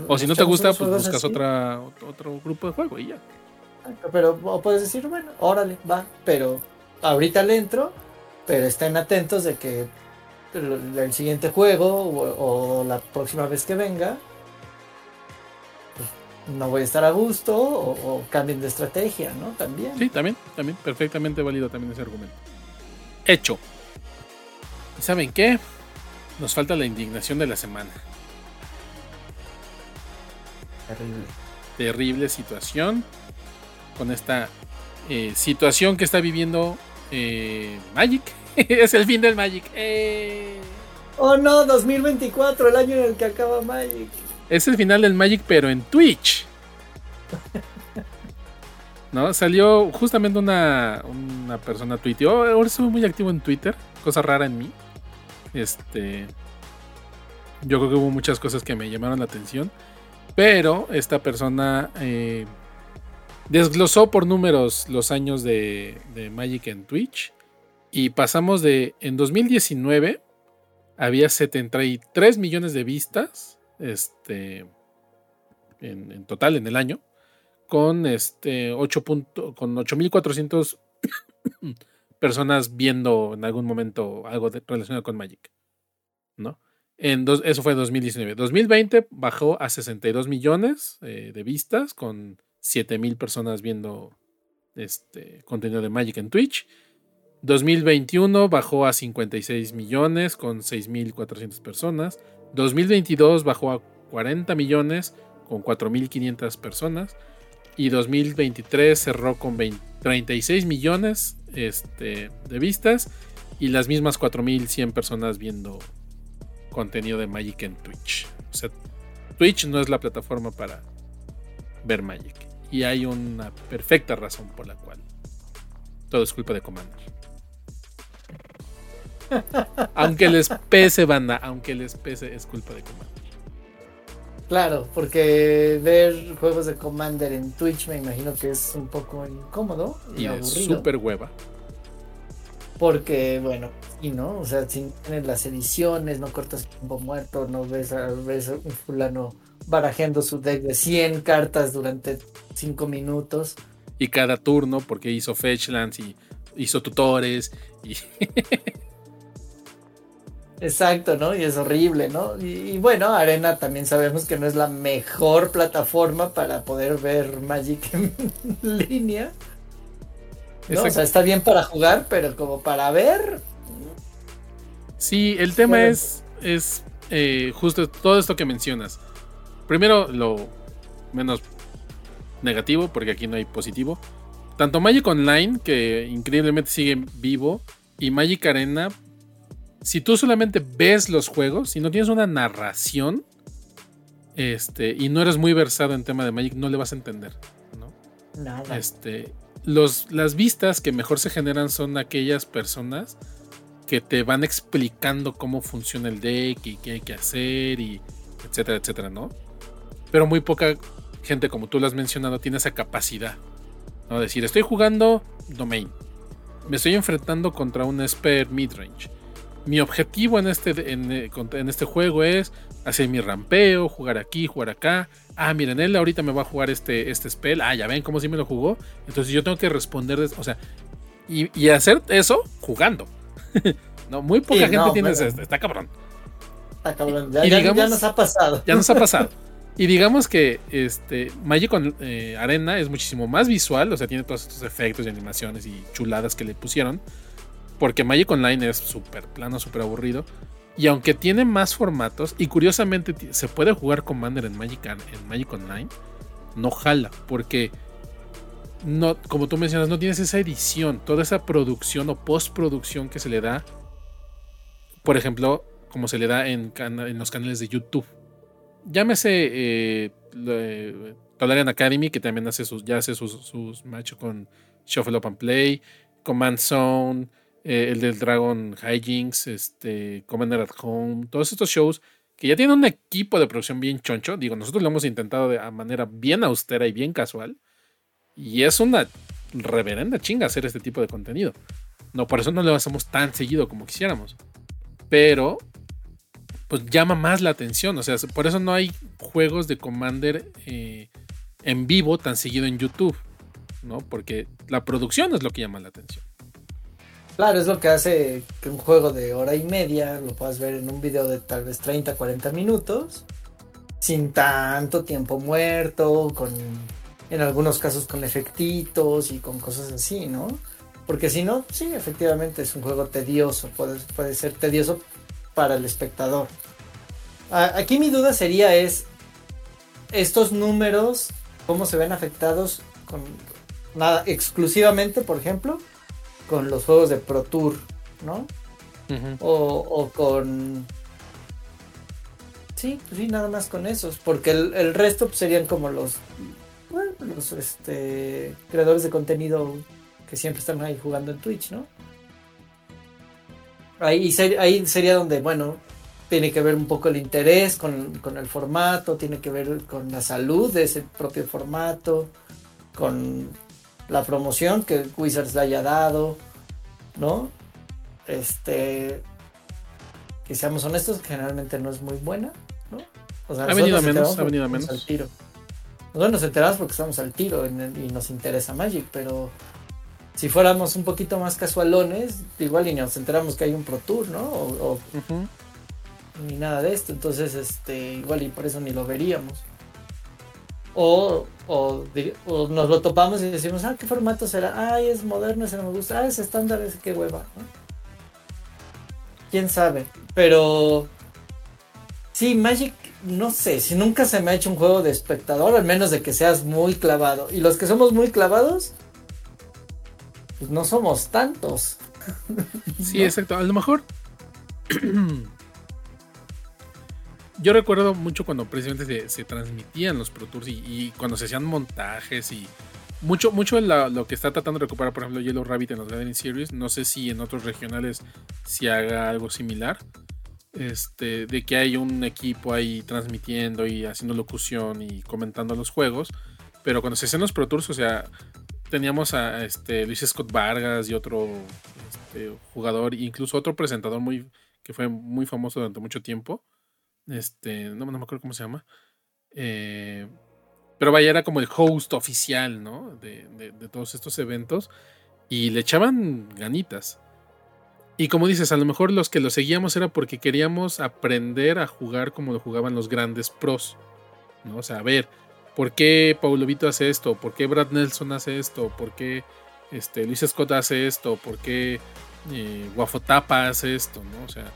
o si no te gusta, pues buscas otra, otro grupo de juego y ya. Pero puedes decir, bueno, órale, va. Pero ahorita le entro, pero estén atentos de que el, siguiente juego o, la próxima vez que venga, no voy a estar a gusto o, cambien de estrategia, ¿no? También. Sí, también, también, perfectamente válido también ese argumento. Hecho. ¿Y saben qué? Nos falta la indignación de la semana. Terrible. Terrible situación. Con esta eh, situación que está viviendo eh, Magic. es el fin del Magic. Eh. Oh no, 2024, el año en el que acaba Magic. Es el final del Magic, pero en Twitch. ¿No? Salió justamente una, una persona tuiteó. Ahora soy muy activo en Twitter. Cosa rara en mí. Este. Yo creo que hubo muchas cosas que me llamaron la atención. Pero esta persona eh, desglosó por números los años de, Magic en Twitch. Y pasamos de. En 2019 había 73 millones de vistas. Este. En, total en el año. Con este 8. con 8400 personas viendo en algún momento algo relacionado con Magic. ¿No? eso fue en 2019. 2020 bajó a 62 millones eh, de vistas con 7 mil personas viendo este contenido de Magic en Twitch. 2021 bajó a 56 millones con 6.400 personas. 2022 bajó a 40 millones con 4.500 personas. Y 2023 cerró con 36 millones este, de vistas y las mismas 4.100 personas viendo contenido de Magic en Twitch. O sea, Twitch no es la plataforma para ver Magic. Y hay una perfecta razón por la cual todo es culpa de Commander. Aunque les pese, banda, aunque les pese, es culpa de Commander. Claro, porque ver juegos de Commander en Twitch me imagino que es un poco incómodo y, y es súper hueva. Porque, bueno, y no, o sea, si tienes las ediciones, no cortas tiempo muerto, no ves a, ves un fulano barajeando su deck de 100 cartas durante 5 minutos. Y cada turno, porque hizo Fetchlands y hizo tutores. Y Exacto, ¿no? Y es horrible, ¿no? Y, bueno, Arena también sabemos que no es la mejor plataforma para poder ver Magic en línea. O sea, está bien para jugar, pero como para ver. Sí, el tema es, es eh, justo todo esto que mencionas. Primero, lo menos negativo, porque aquí no hay positivo. Tanto Magic Online, que increíblemente sigue vivo, y Magic Arena, si tú solamente ves los juegos, si no tienes una narración, este, y no eres muy versado en tema de Magic, no le vas a entender, ¿no? Nada. Este, las vistas que mejor se generan son aquellas personas que te van explicando cómo funciona el deck y qué hay que hacer y etcétera, etcétera, ¿no? Pero muy poca gente como tú lo has mencionado tiene esa capacidad. ¿no? Decir, estoy jugando domain. Me estoy enfrentando contra un Esper midrange. Mi objetivo en este, en, en este juego es hacer mi rampeo, jugar aquí, jugar acá. Ah, miren, él ahorita me va a jugar este, este spell. Ah, ya ven cómo si me lo jugó. Entonces yo tengo que responder, o sea, y, hacer eso jugando. no, muy poca gente tiene eso. Está cabrón. Está cabrón. Ya, nos ha pasado. Ya nos ha pasado. Y digamos que este Magic eh, Arena es muchísimo más visual, o sea, tiene todos estos efectos y animaciones y chuladas que le pusieron. Porque Magic Online es súper plano, súper aburrido. Y aunque tiene más formatos, y curiosamente se puede jugar Commander en Magic, en Magic Online, no jala, porque no, como tú mencionas, no tienes esa edición, toda esa producción o postproducción que se le da, por ejemplo, como se le da en, los canales de YouTube. Llámese eh, eh Academy, que también hace sus, ya hace sus, sus matches con Shuffle Up and Play, Command Zone, eh, el del Dragon Hijinks, este, Commander at Home, todos estos shows que ya tienen un equipo de producción bien choncho. Digo, nosotros lo hemos intentado de manera bien austera y bien casual. Y es una reverenda chinga hacer este tipo de contenido. No, por eso no lo hacemos tan seguido como quisiéramos. Pero, pues llama más la atención. O sea, por eso no hay juegos de Commander eh, en vivo tan seguido en YouTube. ¿No? Porque la producción es lo que llama la atención. Claro, es lo que hace que un juego de hora y media lo puedas ver en un video de tal vez 30, 40 minutos, sin tanto tiempo muerto, con en algunos casos con efectitos y con cosas así, ¿no? Porque si no, sí, efectivamente es un juego tedioso, puede, puede ser tedioso para el espectador. Aquí mi duda sería es, estos números, ¿cómo se ven afectados con nada exclusivamente, por ejemplo, con los juegos de Pro Tour, ¿no? o, con... Sí, pues sí, nada más con esos, porque el, resto pues, serían como los, los este, creadores de contenido que siempre están ahí jugando en Twitch, ¿no? Ahí, ahí sería donde, bueno, tiene que ver un poco el interés con, con, el formato, tiene que ver con la salud de ese propio formato, con la promoción que Wizards le haya dado, ¿no? Este, que seamos honestos, generalmente no es muy buena, ¿no? O sea, ha venido a menos, ha venido a menos. Al tiro. Nosotros nos enteramos porque estamos al tiro y nos interesa Magic, pero si fuéramos un poquito más casualones, igual y nos enteramos que hay un Pro Tour, ¿no? O, Ni nada de esto, entonces este igual y por eso ni lo veríamos. O, o, nos lo topamos y decimos, ah, ¿qué formato será? Ay, es moderno, ese no me gusta. Ah, es estándar, ese qué hueva. ¿Quién sabe? Pero... Sí, Magic, no sé, si nunca se me ha hecho un juego de espectador, al menos de que seas muy clavado. Y los que somos muy clavados, pues no somos tantos. Sí, exacto. A lo mejor yo recuerdo mucho cuando precisamente se, transmitían los Pro Tours y, cuando se hacían montajes y mucho, mucho lo que está tratando de recuperar, por ejemplo, Yellow Rabbit en los Gathering Series. No sé si en otros regionales se haga algo similar. Este, de que hay un equipo ahí transmitiendo y haciendo locución y comentando los juegos. Pero cuando se hacían los Pro Tours, o sea, teníamos a este, Luis Scott Vargas y otro este, jugador, incluso otro presentador muy, que fue muy famoso durante mucho tiempo este, no, me acuerdo cómo se llama. Eh, pero vaya, era como el host oficial, ¿no? De, todos estos eventos. Y le echaban ganitas. Y como dices, a lo mejor los que lo seguíamos era porque queríamos aprender a jugar como lo jugaban los grandes pros. ¿no? O sea, a ver, ¿por qué Paulo Vito hace esto? ¿Por qué Brad Nelson hace esto? ¿Por qué este, Luis Scott hace esto? ¿Por qué eh, Guafotapa hace esto? ¿no? O sea,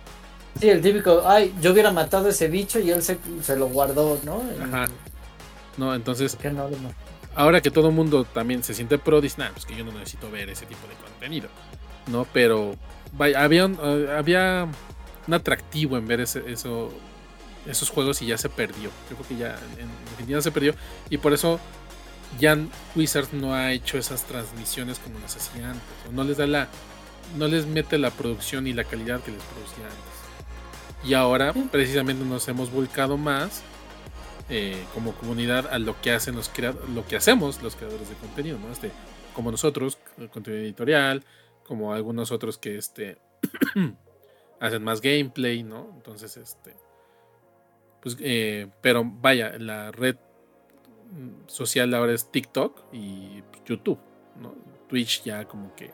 Sí, el típico, ay, yo hubiera matado a ese bicho y él se, lo guardó, ¿no? Ajá. No, entonces. Ahora que todo el mundo también se siente pro, dice, nah, pues que yo no necesito ver ese tipo de contenido. ¿No? Pero vaya, había, un, eh, había un atractivo en ver ese, eso, esos juegos y ya se perdió. Yo creo que ya en definitiva se perdió. Y por eso ya Wizards no ha hecho esas transmisiones como las hacía antes. O no les da la. No les mete la producción y la calidad que les producía antes. Y ahora precisamente nos hemos volcado más eh, como comunidad a lo que hacen los lo que hacemos los creadores de contenido, ¿no? Este, como nosotros, contenido editorial, como algunos otros que este hacen más gameplay, ¿no? Entonces, este. Pues, eh, pero vaya, la red social ahora es TikTok y YouTube, ¿no? Twitch ya como que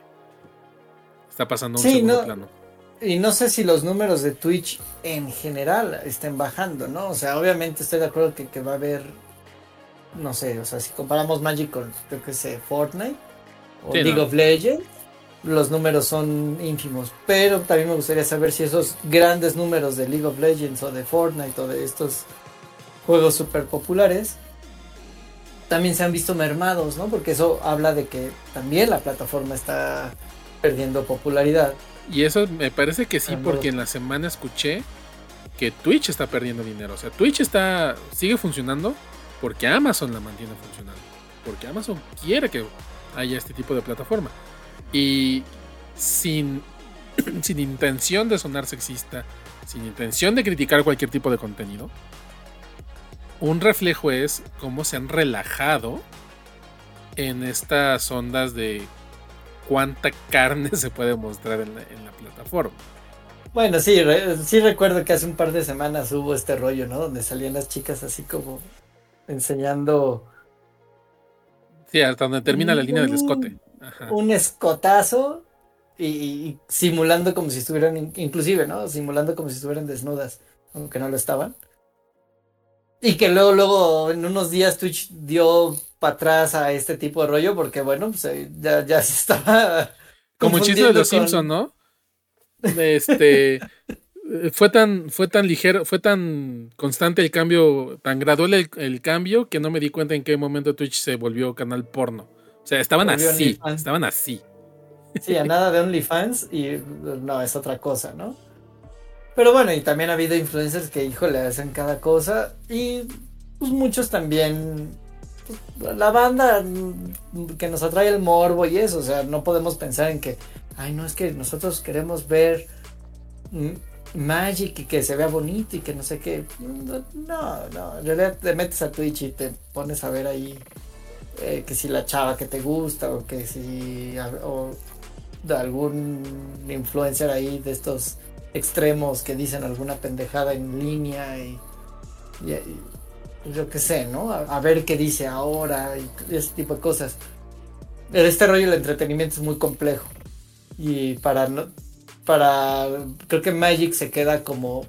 está pasando un segundo plano. Y no sé si los números de Twitch en general estén bajando, ¿no? O sea, obviamente estoy de acuerdo que, que va a haber, no sé, o sea, si comparamos Magic con, creo que sé, Fortnite o League of Legends, los números son ínfimos. Pero también me gustaría saber si esos grandes números de League of Legends o de Fortnite o de estos juegos super populares también se han visto mermados, ¿no? Porque eso habla de que también la plataforma está perdiendo popularidad. Y eso me parece que sí, porque en la semana escuché que Twitch está perdiendo dinero. O sea, Twitch está sigue funcionando porque Amazon la mantiene funcionando. Porque Amazon quiere que haya este tipo de plataforma. Y sin, sin intención de sonar sexista, sin intención de criticar cualquier tipo de contenido, un reflejo es cómo se han relajado en estas ondas de cuánta carne se puede mostrar en la, plataforma. Bueno, sí, sí recuerdo que hace un par de semanas hubo este rollo, ¿no? Donde salían las chicas así como enseñando... Sí, hasta donde termina la línea del escote un escotazo y, simulando como si estuvieran, inclusive, ¿no? Simulando como si estuvieran desnudas, aunque no lo estaban. Y que luego, luego, en unos días Twitch dio para atrás a este tipo de rollo porque, bueno, pues eh, ya, ya se estaba... Como el chiste de los Simpson, ¿no? Este... fue tan, fue tan ligero, fue tan constante el cambio, tan gradual el, cambio que no me di cuenta en qué momento Twitch se volvió canal porno. O sea, estaban así, estaban así. Sí, a nada de OnlyFans y no, es otra cosa, ¿no? Pero bueno, y también ha habido influencers que, híjole, hacen cada cosa y pues muchos también, la banda que nos atrae el morbo y eso, o sea, no podemos pensar en que, ay, no, es que nosotros queremos ver Magic y que se vea bonito y que no sé qué. No, no, en realidad te metes a Twitch y te pones a ver ahí eh, que si la chava que te gusta o que si o de algún influencer ahí de estos extremos que dicen alguna pendejada en línea y, yo qué sé, ¿no? A, ver qué dice ahora y ese tipo de cosas. Este rollo del entretenimiento es muy complejo y para para creo que Magic se queda como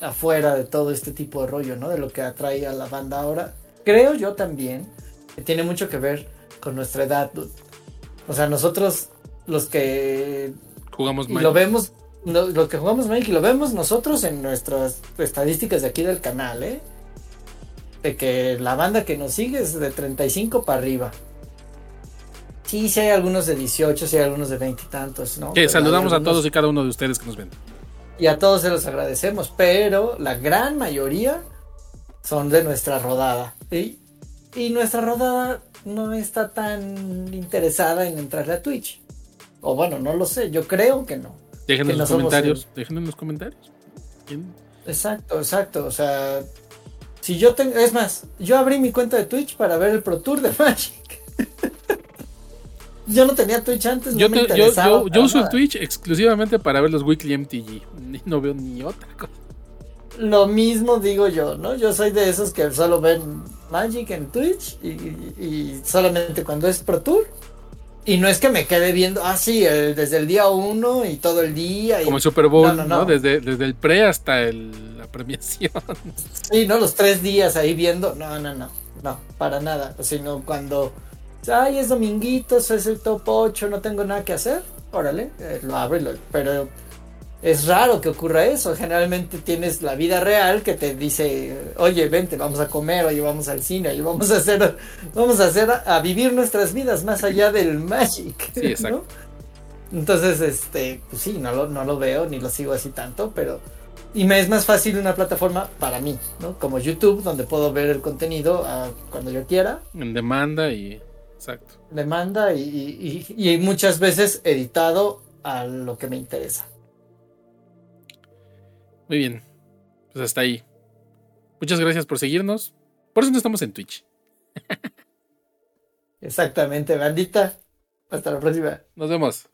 afuera de todo este tipo de rollo, ¿no? De lo que atrae a la banda ahora creo yo también que tiene mucho que ver con nuestra edad. O sea, nosotros los que jugamos y lo vemos, los que jugamos Magic y lo vemos nosotros en nuestras estadísticas de aquí del canal, ¿eh? De que la banda que nos sigue es de 35 para arriba. Sí, sí hay algunos de 18, sí hay algunos de 20 y tantos, ¿no? Que saludamos a todos y cada uno de ustedes que nos ven. Y a todos se los agradecemos, pero la gran mayoría son de nuestra rodada. Y, y nuestra rodada no está tan interesada en entrarle a Twitch. O bueno, no lo sé, yo creo que no. Déjenme en los comentarios, déjenme en los comentarios. Exacto, exacto. O sea, si yo tengo, es más, yo abrí mi cuenta de Twitch para ver el Pro Tour de Magic. yo no tenía Twitch antes, yo, no me yo, yo uso el Twitch exclusivamente para ver los Weekly MTG. No veo ni otra cosa lo mismo digo yo, ¿no? Yo soy de esos que solo ven Magic en Twitch y, solamente cuando es Pro Tour. Y no es que me quede viendo, ah, sí, desde el día uno y todo el día. Como el Super Bowl, no, Desde, desde el pre hasta la premiación. Sí, ¿no? Los tres días ahí viendo. No, no, no. No, para nada. Sino cuando, ay, es dominguito, es el top 8, no tengo nada que hacer. Órale, eh, lo abro, pero es raro que ocurra eso. Generalmente tienes la vida real que te dice, oye, vente, vamos a comer, oye, vamos al cine, oye, vamos a hacer, vamos a hacer, a, vivir nuestras vidas más allá del magic. Sí, exacto. Entonces, este, pues sí, no lo, no lo veo ni lo sigo así tanto, pero. Y me es más fácil una plataforma para mí, ¿no? Como YouTube, donde puedo ver el contenido ah, cuando yo quiera. En demanda y. Exacto. Demanda y, y muchas veces editado a lo que me interesa. Muy bien. Pues hasta ahí. Muchas gracias por seguirnos. Por eso no estamos en Twitch. Exactamente, bandita. Hasta la próxima. Nos vemos.